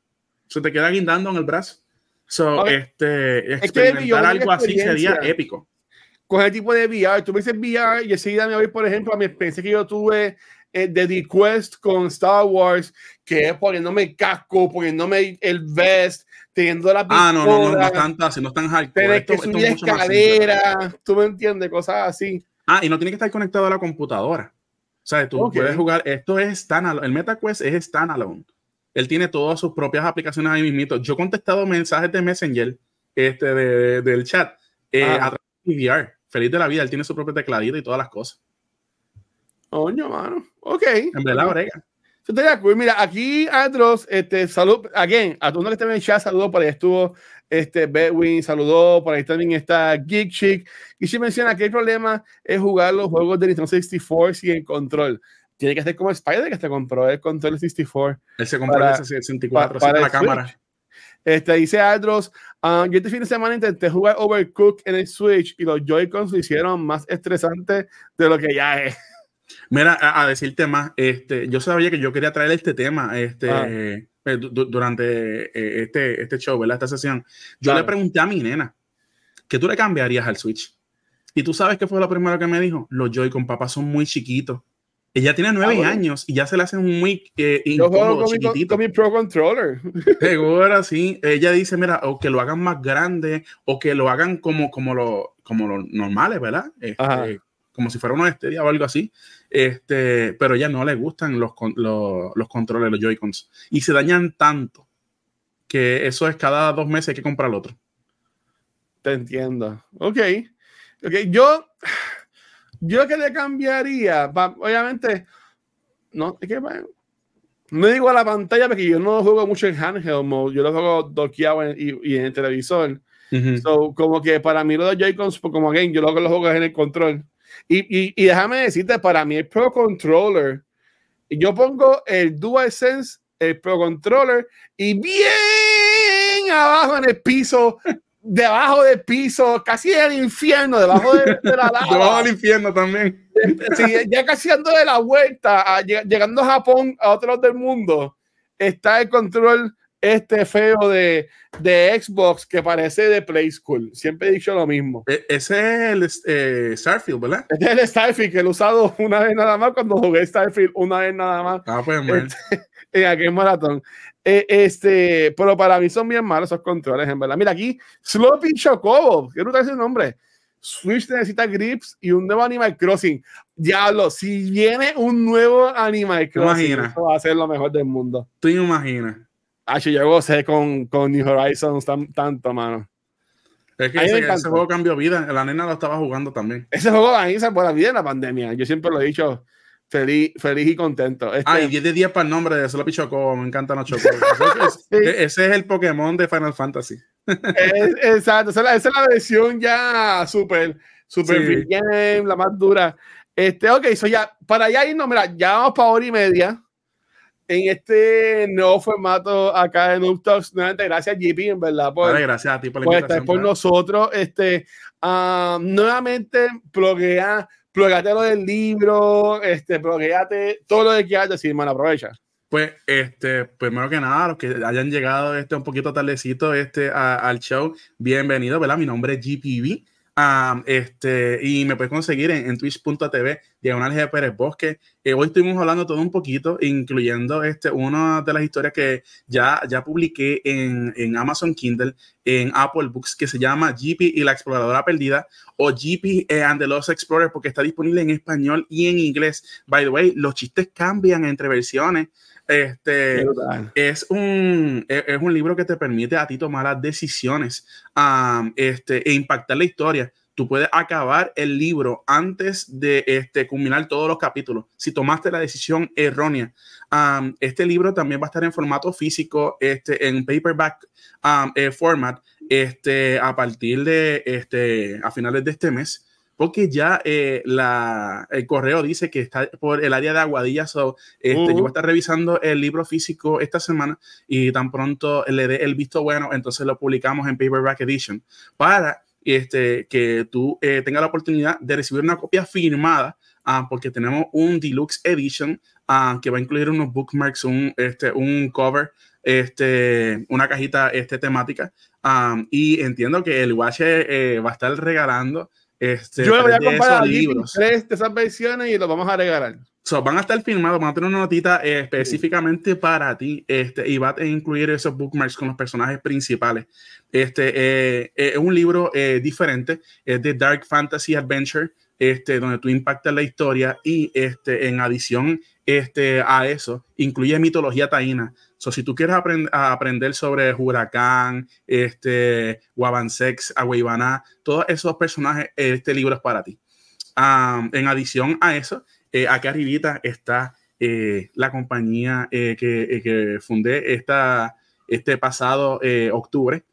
Se te queda guindando en el brazo. So, este, experimentar algo así sería épico.
Con el tipo de VR, tú me dices VR y enseguida me voy, por ejemplo, a mi experiencia que yo tuve eh, de The Quest con Star Wars, que es poniéndome el casco, poniéndome el vest, teniendo la
pistola. Ah, no, no, no, no están así, no están hardcore.
que subir escalera, tú me entiendes, cosas así.
Ah, y no tiene que estar conectado a la computadora. O sea, tú puedes jugar, esto es standalone, el MetaQuest es standalone. Él tiene todas sus propias aplicaciones ahí mismo. Yo he contestado mensajes de Messenger este, de, del chat eh, ah. a través de VR. Feliz de la vida, él tiene su propio tecladito y todas las cosas.
Coño, mano. Ok.
En verdad, brega.
Mira, aquí Andros, este, salud, again, a todos los que están en el chat, saludos, por ahí estuvo este Bedwin, saludó, por ahí también está Geek Chick, y si menciona que el problema es jugar los juegos de Nintendo 64 sin control. Tiene que ser como Spider que se compró el control 64.
Él se compró el 64 para, la cámara.
Este, dice Andros, ah, yo este fin de semana intenté jugar Overcooked en el Switch y los Joy-Cons lo hicieron más estresante de lo que ya es.
Mira, a, decirte más, este, yo sabía que yo quería traer este tema este, ah. Eh, durante eh, este, este show, ¿verdad? Esta sesión. Yo le pregunté a mi nena, ¿qué tú le cambiarías al Switch? Y tú sabes qué fue lo primero que me dijo. Los Joy-Con papá son muy chiquitos. Ella tiene nueve ah, años y ya se le hacen muy eh,
Yo juego con mi, Pro Controller.
Seguro, sí. Ella dice, mira, o que lo hagan más grande o que lo hagan como, como, lo, como los normales, ¿verdad? Este, como si fuera una Estedia o algo así. Este, pero ya no le gustan los, los, los controles, los Joy-Cons. Y se dañan tanto que eso es cada dos meses hay que comprar el otro.
Te entiendo. Ok. Ok, yo, yo que le cambiaría, obviamente, no, es que, no digo a la pantalla porque yo no juego mucho en handheld mode, yo lo juego doqueado y, y, en el televisor. so, como que para mí los Joy-Cons, pues, como again, yo lo que los juego en el control. Y, y, déjame decirte, para mí el Pro Controller, yo pongo el DualSense, el Pro Controller, y bien abajo en el piso, debajo del piso, casi en el infierno, debajo de, la lava.
debajo del infierno también.
Sí, ya casi ando de la vuelta, llegando a Japón, a otro lado del mundo, está el control este feo de, de, Xbox que parece de Play School. Siempre he dicho lo mismo.
E, ese es el eh, Starfield, ¿verdad?
Ese es el Starfield que lo he usado una vez nada más cuando jugué Starfield una vez nada más.
Ah, pues, este,
en aquel maratón. Eh, este, pero para mí son bien malos esos controles, en verdad. Mira aquí, Sloppy Chocobo, ¿qué no ese nombre? Switch necesita grips y un nuevo Animal Crossing. Diablo, si viene un nuevo Animal Crossing, eso va a ser lo mejor del mundo.
Tú imaginas.
Ah, yo gocé con, con New Horizons tanto, mano.
Es que ese, juego cambió vida. La nena lo estaba jugando también.
Ese juego a mí se la vida en la pandemia. Yo siempre lo he dicho feliz, feliz y contento.
Este... Ah, y 10 de 10 para el nombre de Solo Choco. Me encantan los Chocó. Ese es el Pokémon de Final Fantasy.
exacto. Esa es, la, versión ya súper, súper game, la más dura. Este, ok, so ya, para allá irnos, mira, ya vamos para hora y media en este nuevo formato acá en Noob Nuevamente, gracias, JP, en verdad,
por, gracias a ti por,
la estar por nosotros. Este, uh, nuevamente, pluguea, plugueate lo del libro, este, plugueate todo lo que quieras decir, man, aprovecha.
Pues, este, primero que nada, los que hayan llegado este un poquito tardecito este, al show, bienvenido, ¿verdad? Mi nombre es GPV este, y me puedes conseguir en, twitch.tv, diagonal G. Pérez Bosque. Eh, hoy estuvimos hablando todo un poquito, incluyendo este, una de las historias que ya, ya publiqué en, en Amazon Kindle, en Apple Books, que se llama GP y la exploradora perdida, o GP and the Lost Explorer, porque está disponible en español y en inglés. By the way, los chistes cambian entre versiones. Este es un, e, es un libro que te permite a ti tomar las decisiones este, e impactar la historia. Tú puedes acabar el libro antes de este, culminar todos los capítulos. Si tomaste la decisión errónea, este libro también va a estar en formato físico, este, en paperback eh, format, este, a partir de este, a finales de este mes porque ya eh, la, el correo dice que está por el área de Aguadilla. So, este, Yo voy a estar revisando el libro físico esta semana y tan pronto le dé el visto bueno, entonces lo publicamos en Paperback Edition para este, que tú eh, tengas la oportunidad de recibir una copia firmada, ah, porque tenemos un Deluxe Edition ah, que va a incluir unos bookmarks, un, este, un cover, este, una cajita este, temática. Ah, y entiendo que el Watch eh, va a estar regalando. Este,
Yo le voy a comprar libros. tres de esas versiones y los vamos a regalar.
So, van a estar firmados, van a tener una notita eh, específicamente para ti este, y va a incluir esos bookmarks con los personajes principales. Este eh, eh, es un libro diferente, es de Dark Fantasy Adventure, este, donde tú impactas la historia y este, en adición este, a eso, incluye mitología taína. So, si tú quieres aprender sobre Huracán, este, Wabansex, Agüeybaná, todos esos personajes, este libro es para ti. en adición a eso, eh, acá arribita está eh, la compañía eh, que, que, fundé esta, este pasado octubre.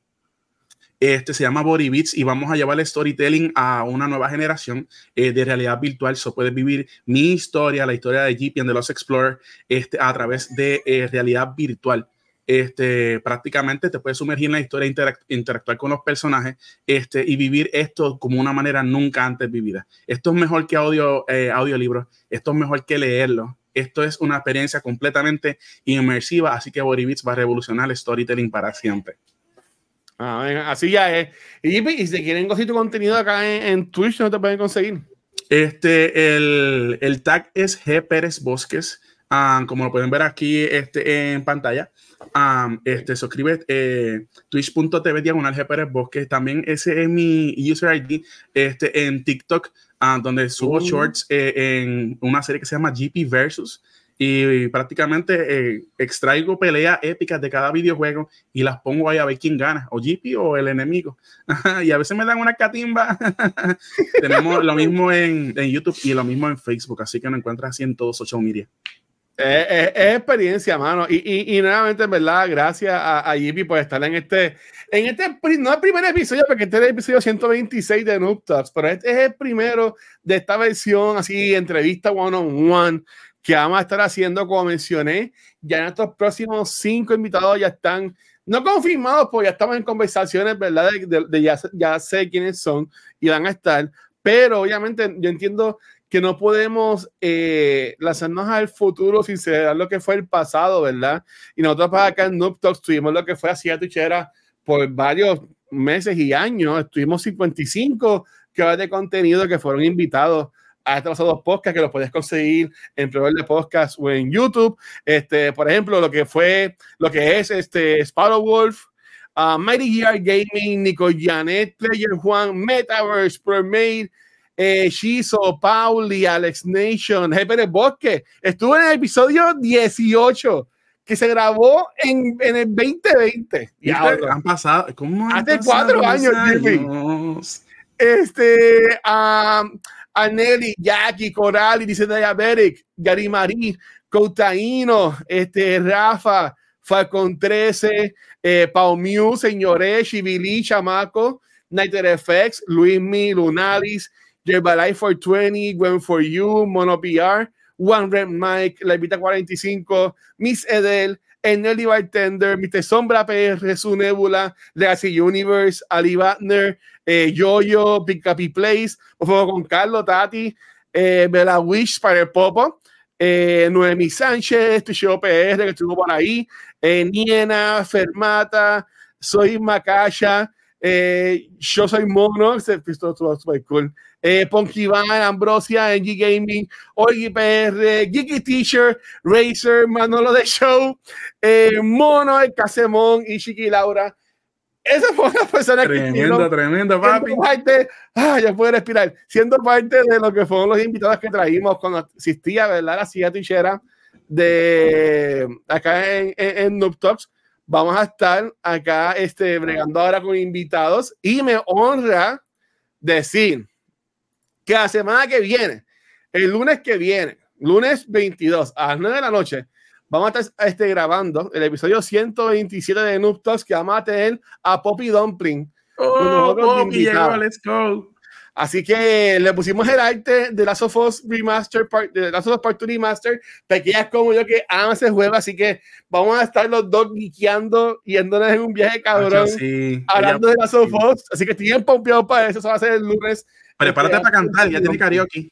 Este se llama Body Beats y vamos a llevar el storytelling a una nueva generación de realidad virtual. So puedes vivir mi historia, la historia de Jeep y de los Explorer este, a través de realidad virtual este, prácticamente te puedes sumergir en la historia, interactuar con los personajes este, y vivir esto como una manera nunca antes vivida. Esto es mejor que audio, eh, audiolibros, esto es mejor que leerlo. Esto es una experiencia completamente inmersiva, así que Boribits va a revolucionar el storytelling para siempre.
Ah, así ya es. Y, si quieren conseguir tu contenido acá en, Twitch, ¿no te pueden conseguir?
Este, el, el tag es G Pérez Bosques, ah, como lo pueden ver aquí este, en pantalla este, suscribe eh, twitch.tv diagonal Pérez Bosque. También ese es mi user ID este, en TikTok, donde subo oh. shorts eh, en una serie que se llama GP Versus. Y prácticamente eh, extraigo peleas épicas de cada videojuego y las pongo ahí a ver quién gana, o GP o el enemigo. y a veces me dan una catimba. Tenemos lo mismo en, en, YouTube y lo mismo en Facebook, así que nos encuentras así en todos social media.
Es, experiencia, mano. Y, y, y, nuevamente, en verdad, gracias a, a por estar en este, en este, no el primer episodio, porque este es el episodio 126 de Noob Talks, pero este es el primero de esta versión, así, entrevista one on one, que vamos a estar haciendo, como mencioné. Ya en estos próximos cinco invitados ya están, no confirmados, porque ya estamos en conversaciones, ¿verdad? De, de ya, ya sé quiénes son y van a estar, pero obviamente yo entiendo que no podemos eh, lanzarnos al futuro sin saber lo que fue el pasado, ¿verdad? Y nosotros para acá en Noob Talks tuvimos lo que fue así a Tuchera por varios meses y años. Estuvimos 55 que de contenido que fueron invitados a estos dos podcasts que los puedes conseguir en Proveer de Podcast o en YouTube. Este, por ejemplo, lo que fue, lo que es este Sparrow Wolf, uh, Mighty Gear Gaming, Nico Janet, Player Juan, Metaverse, Permade, eh, Shizo, Pauli, Alex Nation, Jefe Bosque. Estuvo en el episodio 18 que se grabó en, en el 2020.
Y han pasado, ¿cómo
Hace cuatro años, Este, um, Aneli, Jackie, Coral, dice Diabetic, Gary Marí, Cotaino, este, Rafa, Falcon 13, eh, Pau Mew, Señores, Chamaco, Nighter FX, Luis Mi, Lunaris, Life for 20, Gwen for You, Mono PR, One Red Mike, La Evita 45, Miss Edel, Nelly Bartender, Mr. Sombra PR, Su Nebula, Legacy Universe, Ali Butner, eh, Yoyo, Happy Place, por favor con Carlos, Tati, eh, Bella Wish, Spider Popo, eh, Noemi Sánchez, Tushio PR, que estuvo por ahí, eh, Niena, Fermata, Soy Macasha, eh, yo soy Mono, se estuvo super cool eh, Ponky Van, Ambrosia, NG Gaming, Oigi PR, Geeky Teacher, Racer, Manolo de Show, eh, Mono, el Casemón y Chiqui Laura. Esa fue una persona
tremendo, que Tremendo, tremendo, papi.
Parte, ah, ya puedo respirar. Siendo parte de lo que fueron los invitados que traímos cuando existía, ¿verdad? La silla tichera de acá en, en, en Noob Talks. Vamos a estar acá este, bregando ahora con invitados y me honra decir que la semana que viene, el lunes que viene, lunes 22 a las 9 de la noche, vamos a estar este, grabando el episodio 127 de Noob que vamos a tener a Poppy Dumpling.
Oh, Poppy, let's go.
Así que le pusimos el arte de Last of Us Remaster, de Last of Us Part 2 Remaster, pequeñas como yo que aman ese juego, así que vamos a estar los dos guiqueando, yéndonos en un viaje cabrón, sí. hablando de Last of Us, así que bien pompeado para eso, eso va a ser el lunes.
Prepárate para cantar, ya tiene karaoke.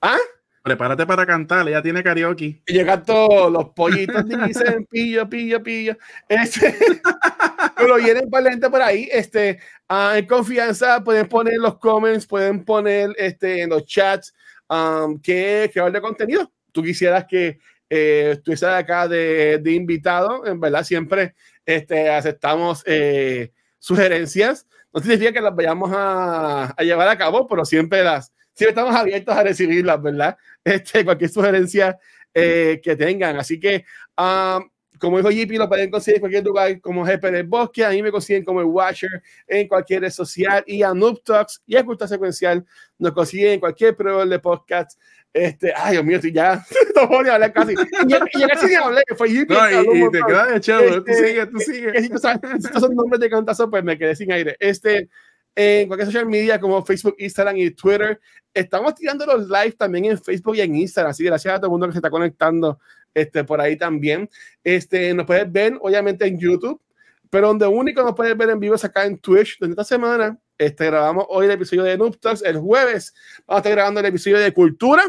¿Ah?
Prepárate para cantar, ella tiene karaoke.
Y yo canto los pollitos dicen pillo, pillo, pillo. Este, pero vienen para la gente por ahí. Este, uh, en confianza pueden poner los comments, pueden poner este, en los chats um, qué, qué de contenido. Tú quisieras que eh, estuviese acá de, de, invitado. En verdad, siempre este, aceptamos eh, sugerencias. No significa que las vayamos a, a llevar a cabo, pero siempre las siempre estamos abiertos a recibirlas, ¿verdad? Este, cualquier sugerencia eh, que tengan. Así que, um, como dijo JP, lo pueden conseguir en cualquier lugar como GP del Bosque. A mí me consiguen como el Watcher en cualquier red social. Y a Noob Talks y a Cultura Secuencial nos consiguen en cualquier proveedor de podcast. Este, ay, Dios mío, si ya no voy a hablar casi. Y ya, casi ni hablé, fue JP.
No, y, y te quedas de chévere, tú este, sigues, tú sigues.
estos son nombres de cantazo, pues me quedé sin aire. Este, en cualquier social media como Facebook, Instagram y Twitter. Estamos tirando los live también en Facebook y en Instagram, así que gracias a todo el mundo que se está conectando este, por ahí también. Este, nos puedes ver, obviamente, en YouTube, pero donde único nos puedes ver en vivo es acá en Twitch, donde esta semana este, grabamos hoy el episodio de Noob el jueves vamos a estar grabando el episodio de Cultura,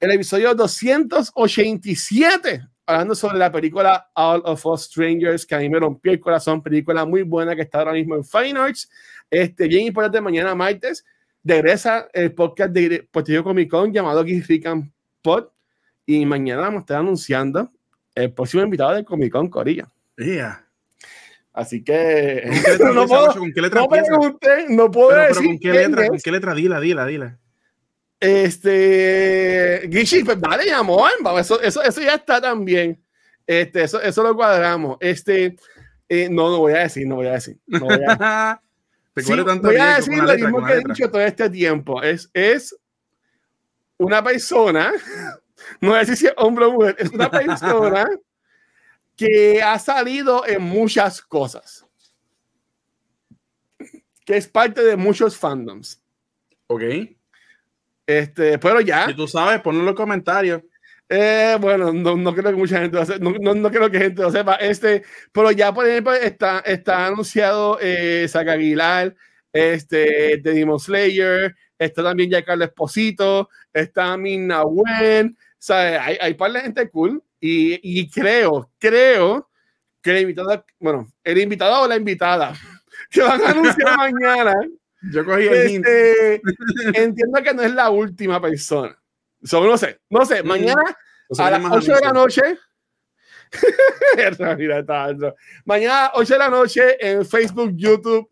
el episodio 287, hablando sobre la película All of Us Strangers, que a mí me rompió el corazón, película muy buena que está ahora mismo en Fine Arts. Este, bien importante, mañana martes, regresa el podcast de Puerto Comic Con llamado Rican Pod. Y mañana vamos a estar anunciando el próximo invitado de Comic Con Corilla.
Yeah.
Así que.
no, puedo, ¿Con qué letra
no no puedo pero, decir.
¿con, qué letra, ¿Con qué letra? Dila, dila, dila.
Este. Gishi, pues dale, llamó. Eso, eso, eso ya está también. Este, eso, eso lo cuadramos. Este. Eh, no, no voy a decir, no voy a decir. No voy a... voy a decir lo mismo que he dicho todo este tiempo. Es, es una persona, no voy a decir si es hombre o mujer, es una persona que ha salido en muchas cosas. Que es parte de muchos fandoms.
Ok.
Este, pero ya.
Si tú sabes, ponlo en los comentarios.
Eh, bueno, no, no, creo que mucha gente lo sepa, no, no, no, creo que gente lo sepa. Este, pero ya, por ejemplo, está, está anunciado eh, Aguilar, este, de Demon Slayer, está también ya Carlos Esposito, está Minna Wen, o hay, hay par de gente cool y, y creo, creo que el invitado, bueno, el invitado o la invitada que van a anunciar mañana.
Yo cogí el
este, Entiendo que no es la última persona no sé, no sé, mañana a las 8 de la noche. mañana 8 de la noche en Facebook, YouTube,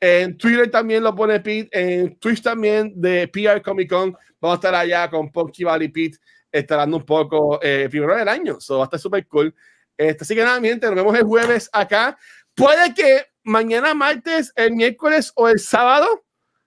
en Twitter también lo pone Pete, en Twitch también de PR Comic Con. Vamos a estar allá con Punky Valley Pete, estarando un poco eh, primero del año. So va a estar súper cool. Este, así que nada, miente, nos vemos el jueves acá. Puede que mañana martes, el miércoles o el sábado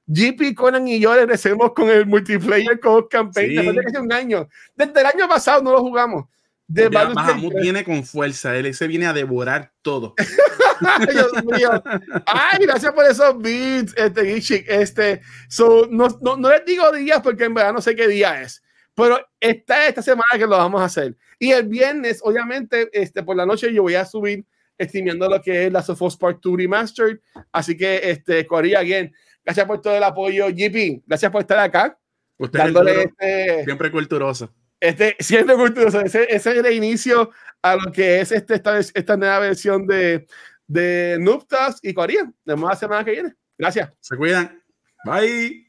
GP, Conan y yo regresemos con el multiplayer con campaign después de que un año. Desde el año pasado no lo jugamos.
De Bahamut viene con fuerza, él se viene a devorar todo.
Dios mío. Ay, gracias por esos beats, este. Este, so, no, no, no, les digo días porque en verdad no sé qué día es, pero está esta semana que lo vamos a hacer. Y el viernes, obviamente, este, por la noche yo voy a subir estimando lo que es la Sophos Part 2 Remastered. Así que, este, Corea, again, Gracias por todo el apoyo, GP. Gracias por estar acá.
Usted dándole este, siempre culturoso.
Este, siempre culturoso. Ese, ese es el inicio a lo que es este, esta, esta nueva versión de, de Nuptas y Corea. De más semana que viene. Gracias.
Se cuidan. Bye.